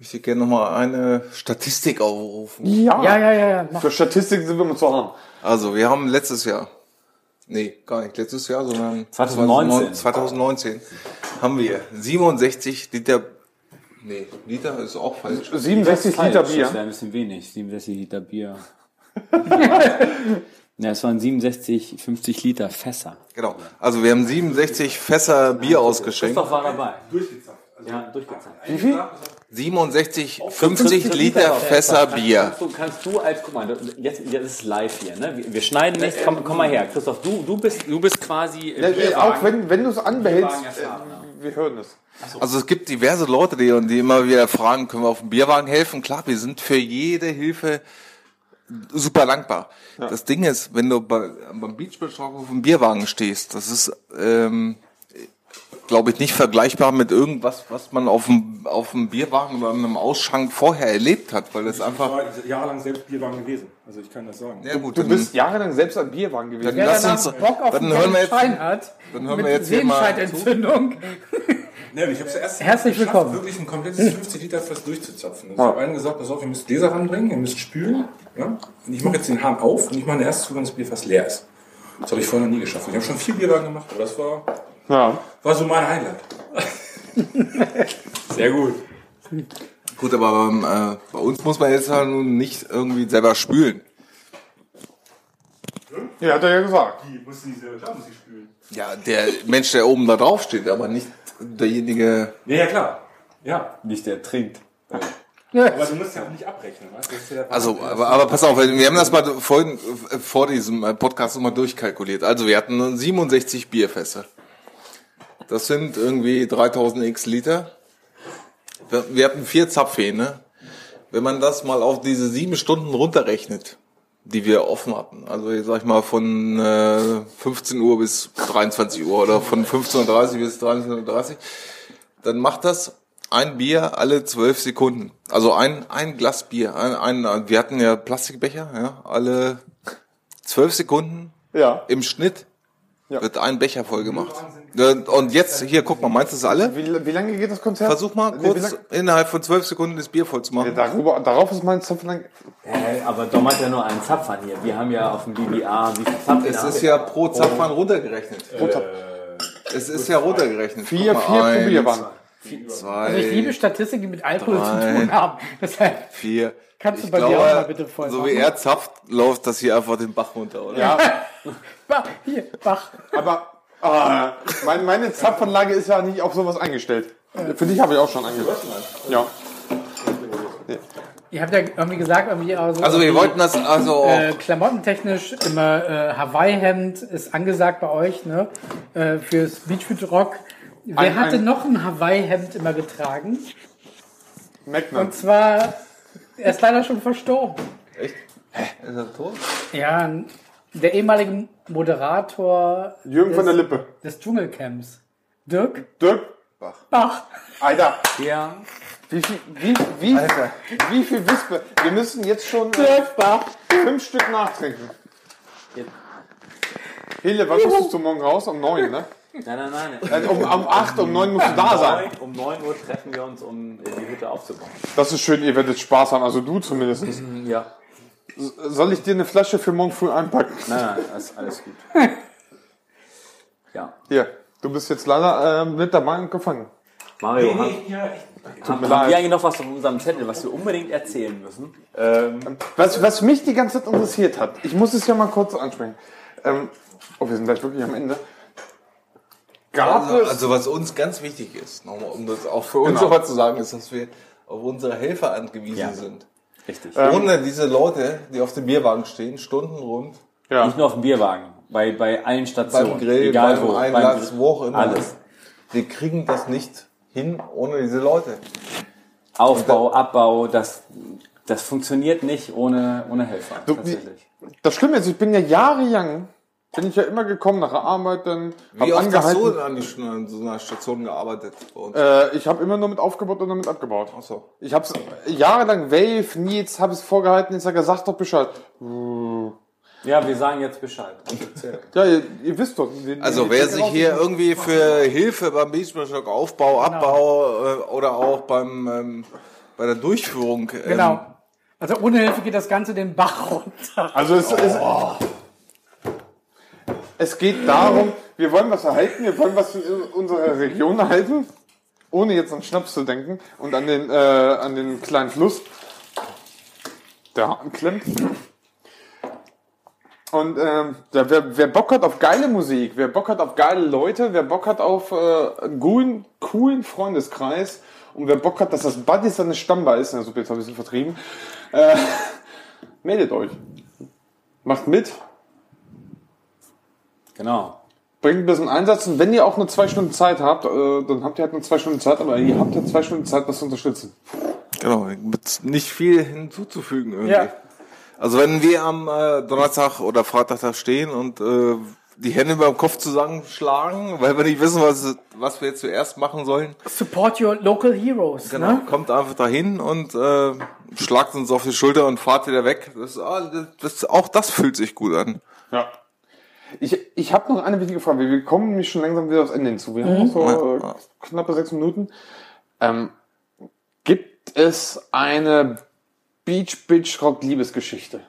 möchte ich gerne nochmal eine Statistik aufrufen. Ja. Ja, ja, ja, ja. Mach. Für Statistik sind wir immer zu arm. Also, wir haben letztes Jahr, nee, gar nicht letztes Jahr, sondern 2019. 2019 haben wir 67 Liter, nee, Liter ist auch falsch. 67 Liter Das Bier. wäre ein bisschen wenig. 67 Liter Bier. *laughs* ja, es waren 67, 50 Liter Fässer. Genau. Also, wir haben 67 Fässer Bier ausgeschenkt. Christoph war dabei. Durchgezapft. Ja, durchgezapft. Wie viel? 67, 50 Liter Fässer Bier. Kannst du, kannst du als, guck mal, jetzt, jetzt ist es live hier, ne? Wir, wir schneiden nicht, komm, komm mal her. Christoph, du, du bist, du bist quasi, Ja, auch wenn, wenn du es anbehältst, erfahren, äh, wir hören es. Also es gibt diverse Leute, die, die immer wieder fragen, können wir auf dem Bierwagen helfen? Klar, wir sind für jede Hilfe super dankbar. Das Ding ist, wenn du bei, beim Beachbetrag auf dem Bierwagen stehst, das ist, ähm, glaube ich, nicht vergleichbar mit irgendwas, was man auf dem, auf dem Bierwagen oder einem Ausschank vorher erlebt hat, weil das Ich einfach... war jahrelang selbst Bierwagen gewesen. Also ich kann das sagen. Ja gut, Du dann, bist jahrelang selbst am Bierwagen gewesen. dann lass uns, Bock auf dann einen hören wir jetzt, hat, dann hören mit wir jetzt hier mal. *laughs* Nee, ich habe es erst Herzlich geschafft, willkommen. wirklich ein komplettes 50 Liter Fass durchzuzapfen. Also Ich habe allen gesagt, pass auf, ihr müsst Gläser ranbringen, ihr müsst spülen. Ja? Und ich mache jetzt den Hahn auf und ich mache erst zu, wenn das Bier fast leer ist. Das habe ich vorher noch nie geschafft. Ich habe schon viel Bierwagen gemacht, aber das war, Ja. War so mein Highlight. *laughs* Sehr gut. Gut, aber ähm, äh, bei uns muss man jetzt halt nun nicht irgendwie selber spülen. Ja, hat er ja gesagt. Die mussten die selber, klar muss ich spülen. Ja, der Mensch, der oben da drauf steht, aber nicht derjenige. Ja, ja, klar. Ja. Nicht der trinkt. Aber du musst ja auch nicht abrechnen, weißt ja Also, aber, aber pass auf, wir haben das mal vorhin, äh, vor diesem äh, Podcast nochmal durchkalkuliert. Also, wir hatten 67 Bierfässer. Das sind irgendwie 3000 x Liter. Wir, hatten vier Zapfhähne. Wenn man das mal auf diese sieben Stunden runterrechnet, die wir offen hatten, also ich sag mal von äh, 15 Uhr bis 23 Uhr oder von 15.30 Uhr bis 23.30 Uhr, dann macht das ein Bier alle zwölf Sekunden. Also ein, ein Glas Bier. Ein, ein, wir hatten ja Plastikbecher, ja, alle zwölf Sekunden Ja. im Schnitt Ja. wird ein Becher voll gemacht. Und jetzt, hier, guck mal, meinst du es alle? Wie, wie lange geht das Konzert? Versuch mal kurz innerhalb von zwölf Sekunden das Bier voll zu Ja, machen. darüber, darauf ist mein Zopf lang. Hä, aber Dom hat ja nur einen Zapfhahn hier. Wir haben ja auf dem BBA, wie viel Zapfhahn Es ist ja pro Zapfhahn runtergerechnet. Es ist ja runtergerechnet. Vier, vier pro Bierbank. Zwei, Also ich liebe Statistiken, die mit Alkohol zu drei. tun haben. *laughs* Deshalb vier. Kannst du Ich bei dir glaube, auch mal bitte voll So machen? wie er zapft, läuft das hier einfach den Bach runter, oder? Ja, *laughs* Hier, Bach. aber ah, mein, meine Zapfanlage ist ja nicht auf sowas eingestellt. Für dich habe ich auch schon eingestellt. Ja. Ihr habt ja irgendwie gesagt, irgendwie auch so Also wir wollten das, also äh, klamottentechnisch immer äh, Hawaii-Hemd ist angesagt bei euch, ne? Äh, fürs Beachfoot Rock. Wer Ein- hatte ein- noch ein Hawaii-Hemd immer getragen? Magnum. Und zwar, er ist leider schon verstorben. echt? Ist er tot? Ja, der ehemalige Moderator Jürgen von der des, Lippe. des Dschungelcamps. Dirk Dirk, Bach. Alter, Ja. wie viel, wie, wie, Alter. wie viel Wispe? Wir müssen jetzt schon äh, Dirk Bach. fünf Stück nachtrinken. Hele, wann musst du morgen raus? Um neun, ne? Nein, nein, nein. Äh, Um, um acht, um neun musst du da sein. Um 9 Uhr treffen wir uns, um die Hütte aufzubauen. Das ist schön, ihr werdet Spaß haben, also du zumindest. Ja. Soll ich dir eine Flasche für morgen früh einpacken? Nein, nein, ist alles gut. *laughs* Ja. Hier, du bist jetzt leider äh, mit dabei und gefangen. Mario, haben, Ja, ich, haben, mir haben wir eigentlich noch was auf unserem Zettel, was wir unbedingt erzählen müssen? Ähm, Was, was mich die ganze Zeit interessiert hat, ich muss es ja mal kurz ansprechen. Ähm, oh, wir sind gleich wirklich am Ende. Gab Also, es. also was uns ganz wichtig ist, nochmal, um das auch für uns Genau. nochmal zu sagen, ist, dass wir auf unsere Helfer angewiesen Ja. sind. Richtig. Ohne diese Leute, die auf dem Bierwagen stehen, stundenrund, ja. Nicht nur auf dem Bierwagen, bei, bei allen Stationen. beim Grill, egal beim wo, Einlass, beim, wo auch immer. Alles. Wir kriegen das nicht hin ohne diese Leute. Aufbau, Abbau, das, das funktioniert nicht ohne, ohne Helfer. Du, tatsächlich. Das Schlimme ist, ich bin ja jahrelang, bin ich ja immer gekommen nach der Arbeit, dann Wie hab oft hast du angehalten. an, die, an so einer Station gearbeitet? Äh, ich habe immer nur mit aufgebaut und nur mit abgebaut. Ach so. Ich habe jahrelang Wave, Needs, habe es vorgehalten. Ich sage, sag doch Bescheid. Ja, wir sagen jetzt Bescheid. *laughs* Ja, ihr, ihr wisst doch. wir- Also wir- wer sich hier irgendwie für Hilfe beim Beachblock Aufbau, Abbau äh, oder auch beim ähm, bei der Durchführung ähm, Genau. Also ohne Hilfe geht das Ganze den Bach runter. Also es, es, es geht darum, wir wollen was erhalten, wir wollen was in unserer Region erhalten, ohne jetzt an Schnaps zu denken und an den, äh, an den kleinen Fluss, der Haken klemmt. Und ähm, wer, wer Bock hat auf geile Musik, wer Bock hat auf geile Leute, wer Bock hat auf äh, einen coolen, coolen Freundeskreis und wer Bock hat, dass das Buddy seine Stammbar ist, also jetzt habe ich bisschen vertrieben, äh, *laughs* meldet euch. Macht mit, Genau. bringt ein bisschen Einsatz und wenn ihr auch nur zwei Stunden Zeit habt, äh, dann habt ihr halt nur zwei Stunden Zeit, aber ihr habt ja zwei Stunden Zeit, das zu unterstützen. genau mit nicht viel hinzuzufügen irgendwie. Ja. Also wenn wir am äh, Donnerstag oder Freitag da stehen und äh, die Hände beim Kopf zusammenschlagen, weil wir nicht wissen, was, was wir jetzt zuerst machen sollen. Support your local heroes. Genau, Ne? kommt einfach dahin und äh, schlagt uns auf die Schulter und fahrt wieder weg. Das, ah, das, das, auch das fühlt sich gut an. Ja. Ich, ich habe noch eine wichtige Frage. Wir kommen nämlich schon langsam wieder aufs Ende hinzu. Wir haben noch so äh, knappe sechs Minuten. Ähm, gibt es eine Beach Bitch Rock Liebesgeschichte?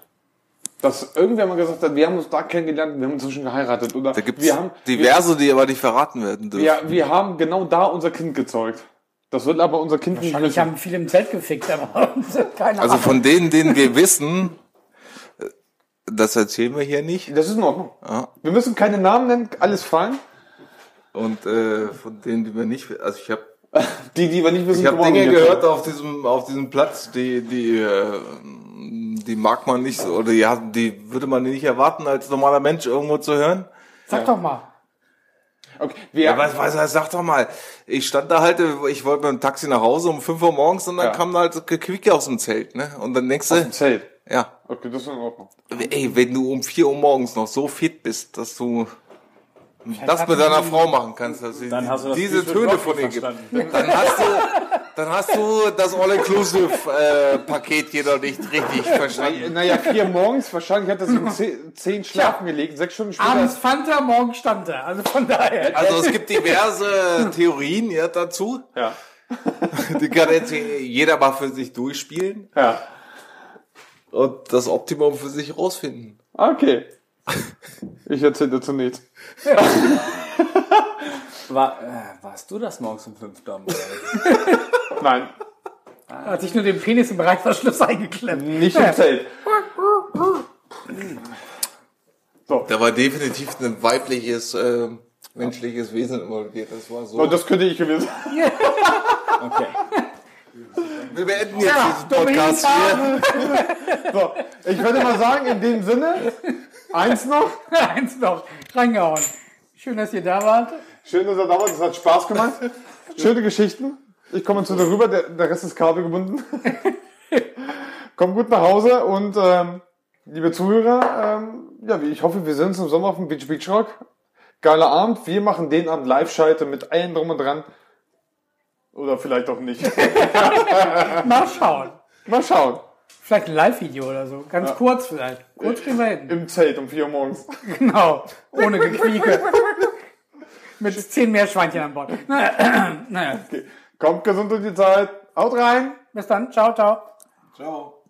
Dass irgendwer mal gesagt hat, wir haben uns da kennengelernt, wir haben inzwischen geheiratet. Oder Da gibt's wir haben, diverse, die aber nicht verraten werden dürfen. wir, wir haben genau da unser Kind gezeugt. Das wird aber unser Kind nicht Wahrscheinlich wissen. haben viele im Zelt gefickt, aber *laughs* keine Also Ahnung. von denen, denen wir wissen, das erzählen wir hier nicht. Das ist in Ordnung. Ja. Wir müssen keine Namen nennen, alles fein. Und äh, von denen, die wir nicht, also ich habe *laughs* Die, die wir nicht wissen, ich habe Dinge gehört auf diesem auf diesem Platz, die die äh, die mag man nicht so, oder ja, die würde man nicht erwarten als normaler Mensch irgendwo zu hören. Sag doch mal. Okay, wir, Ja, was, was, sag doch mal. Ich stand da halt, ich wollte mit dem Taxi nach Hause um 5 Uhr morgens und dann Ja. kam da halt Gequicke aus dem Zelt, ne? Und dann denkst aus du, dem Zelt. Ja, Okay, das ist in Ordnung. ey, wenn du um 4 Uhr morgens noch so fit bist, dass du das hat mit deiner Frau machen kannst, dass sie Dann hast du das diese Spiel Töne von ihr nicht gibt, dann hast du, dann hast du das All-Inclusive-Paket hier noch nicht richtig verstanden. Naja, vier morgens, wahrscheinlich hat er sich um zehn, zehn schlafen gelegt, sechs Stunden später. Abends Fanta, morgen stand er. Also von daher. Also es gibt diverse Theorien ja, dazu. Ja. Die kann jetzt jeder mal für sich durchspielen Ja. Und das Optimum für sich rausfinden. Okay. Ich erzähle dazu nichts. *laughs* War, äh, warst du das morgens um fünf, Dom? *laughs* Nein, Er hat sich nur den Penis im Reißverschluss eingeklemmt. nicht im Zelt. Da war definitiv ein weibliches, äh, menschliches Wesen involviert. Das war so. Oh, das könnte ich gewesen. *laughs* Okay. Wir beenden jetzt diesen Podcast hier. *laughs* So, ich würde mal sagen, in dem Sinne, eins noch. *laughs* Eins noch. Reingehauen. Schön, dass ihr da wart. Schön, dass er da war, das hat Spaß gemacht. Schöne Geschichten. Ich komme zu dir rüber, der, der Rest ist kabelgebunden. *laughs* Komm gut nach Hause und ähm, liebe Zuhörer, ähm, ja, wie- ich hoffe, wir sehen uns im Sommer auf dem Beach Beach Rock. Geiler Abend. Wir machen den Abend Live-Schalte mit allen drum und dran. Oder vielleicht auch nicht. *laughs* Mal schauen. Mal schauen. Vielleicht ein Live-Video oder so. Ganz kurz vielleicht. Kurz kriegen wir hin. Im Zelt um 4 Uhr morgens. *laughs* Genau. Ohne Gequieke. Mit zehn Meerschweinchen an Bord. Naja. *clears throat* naja. Okay. Kommt gesund durch die Zeit. Haut rein. Bis dann. Ciao, ciao. Ciao.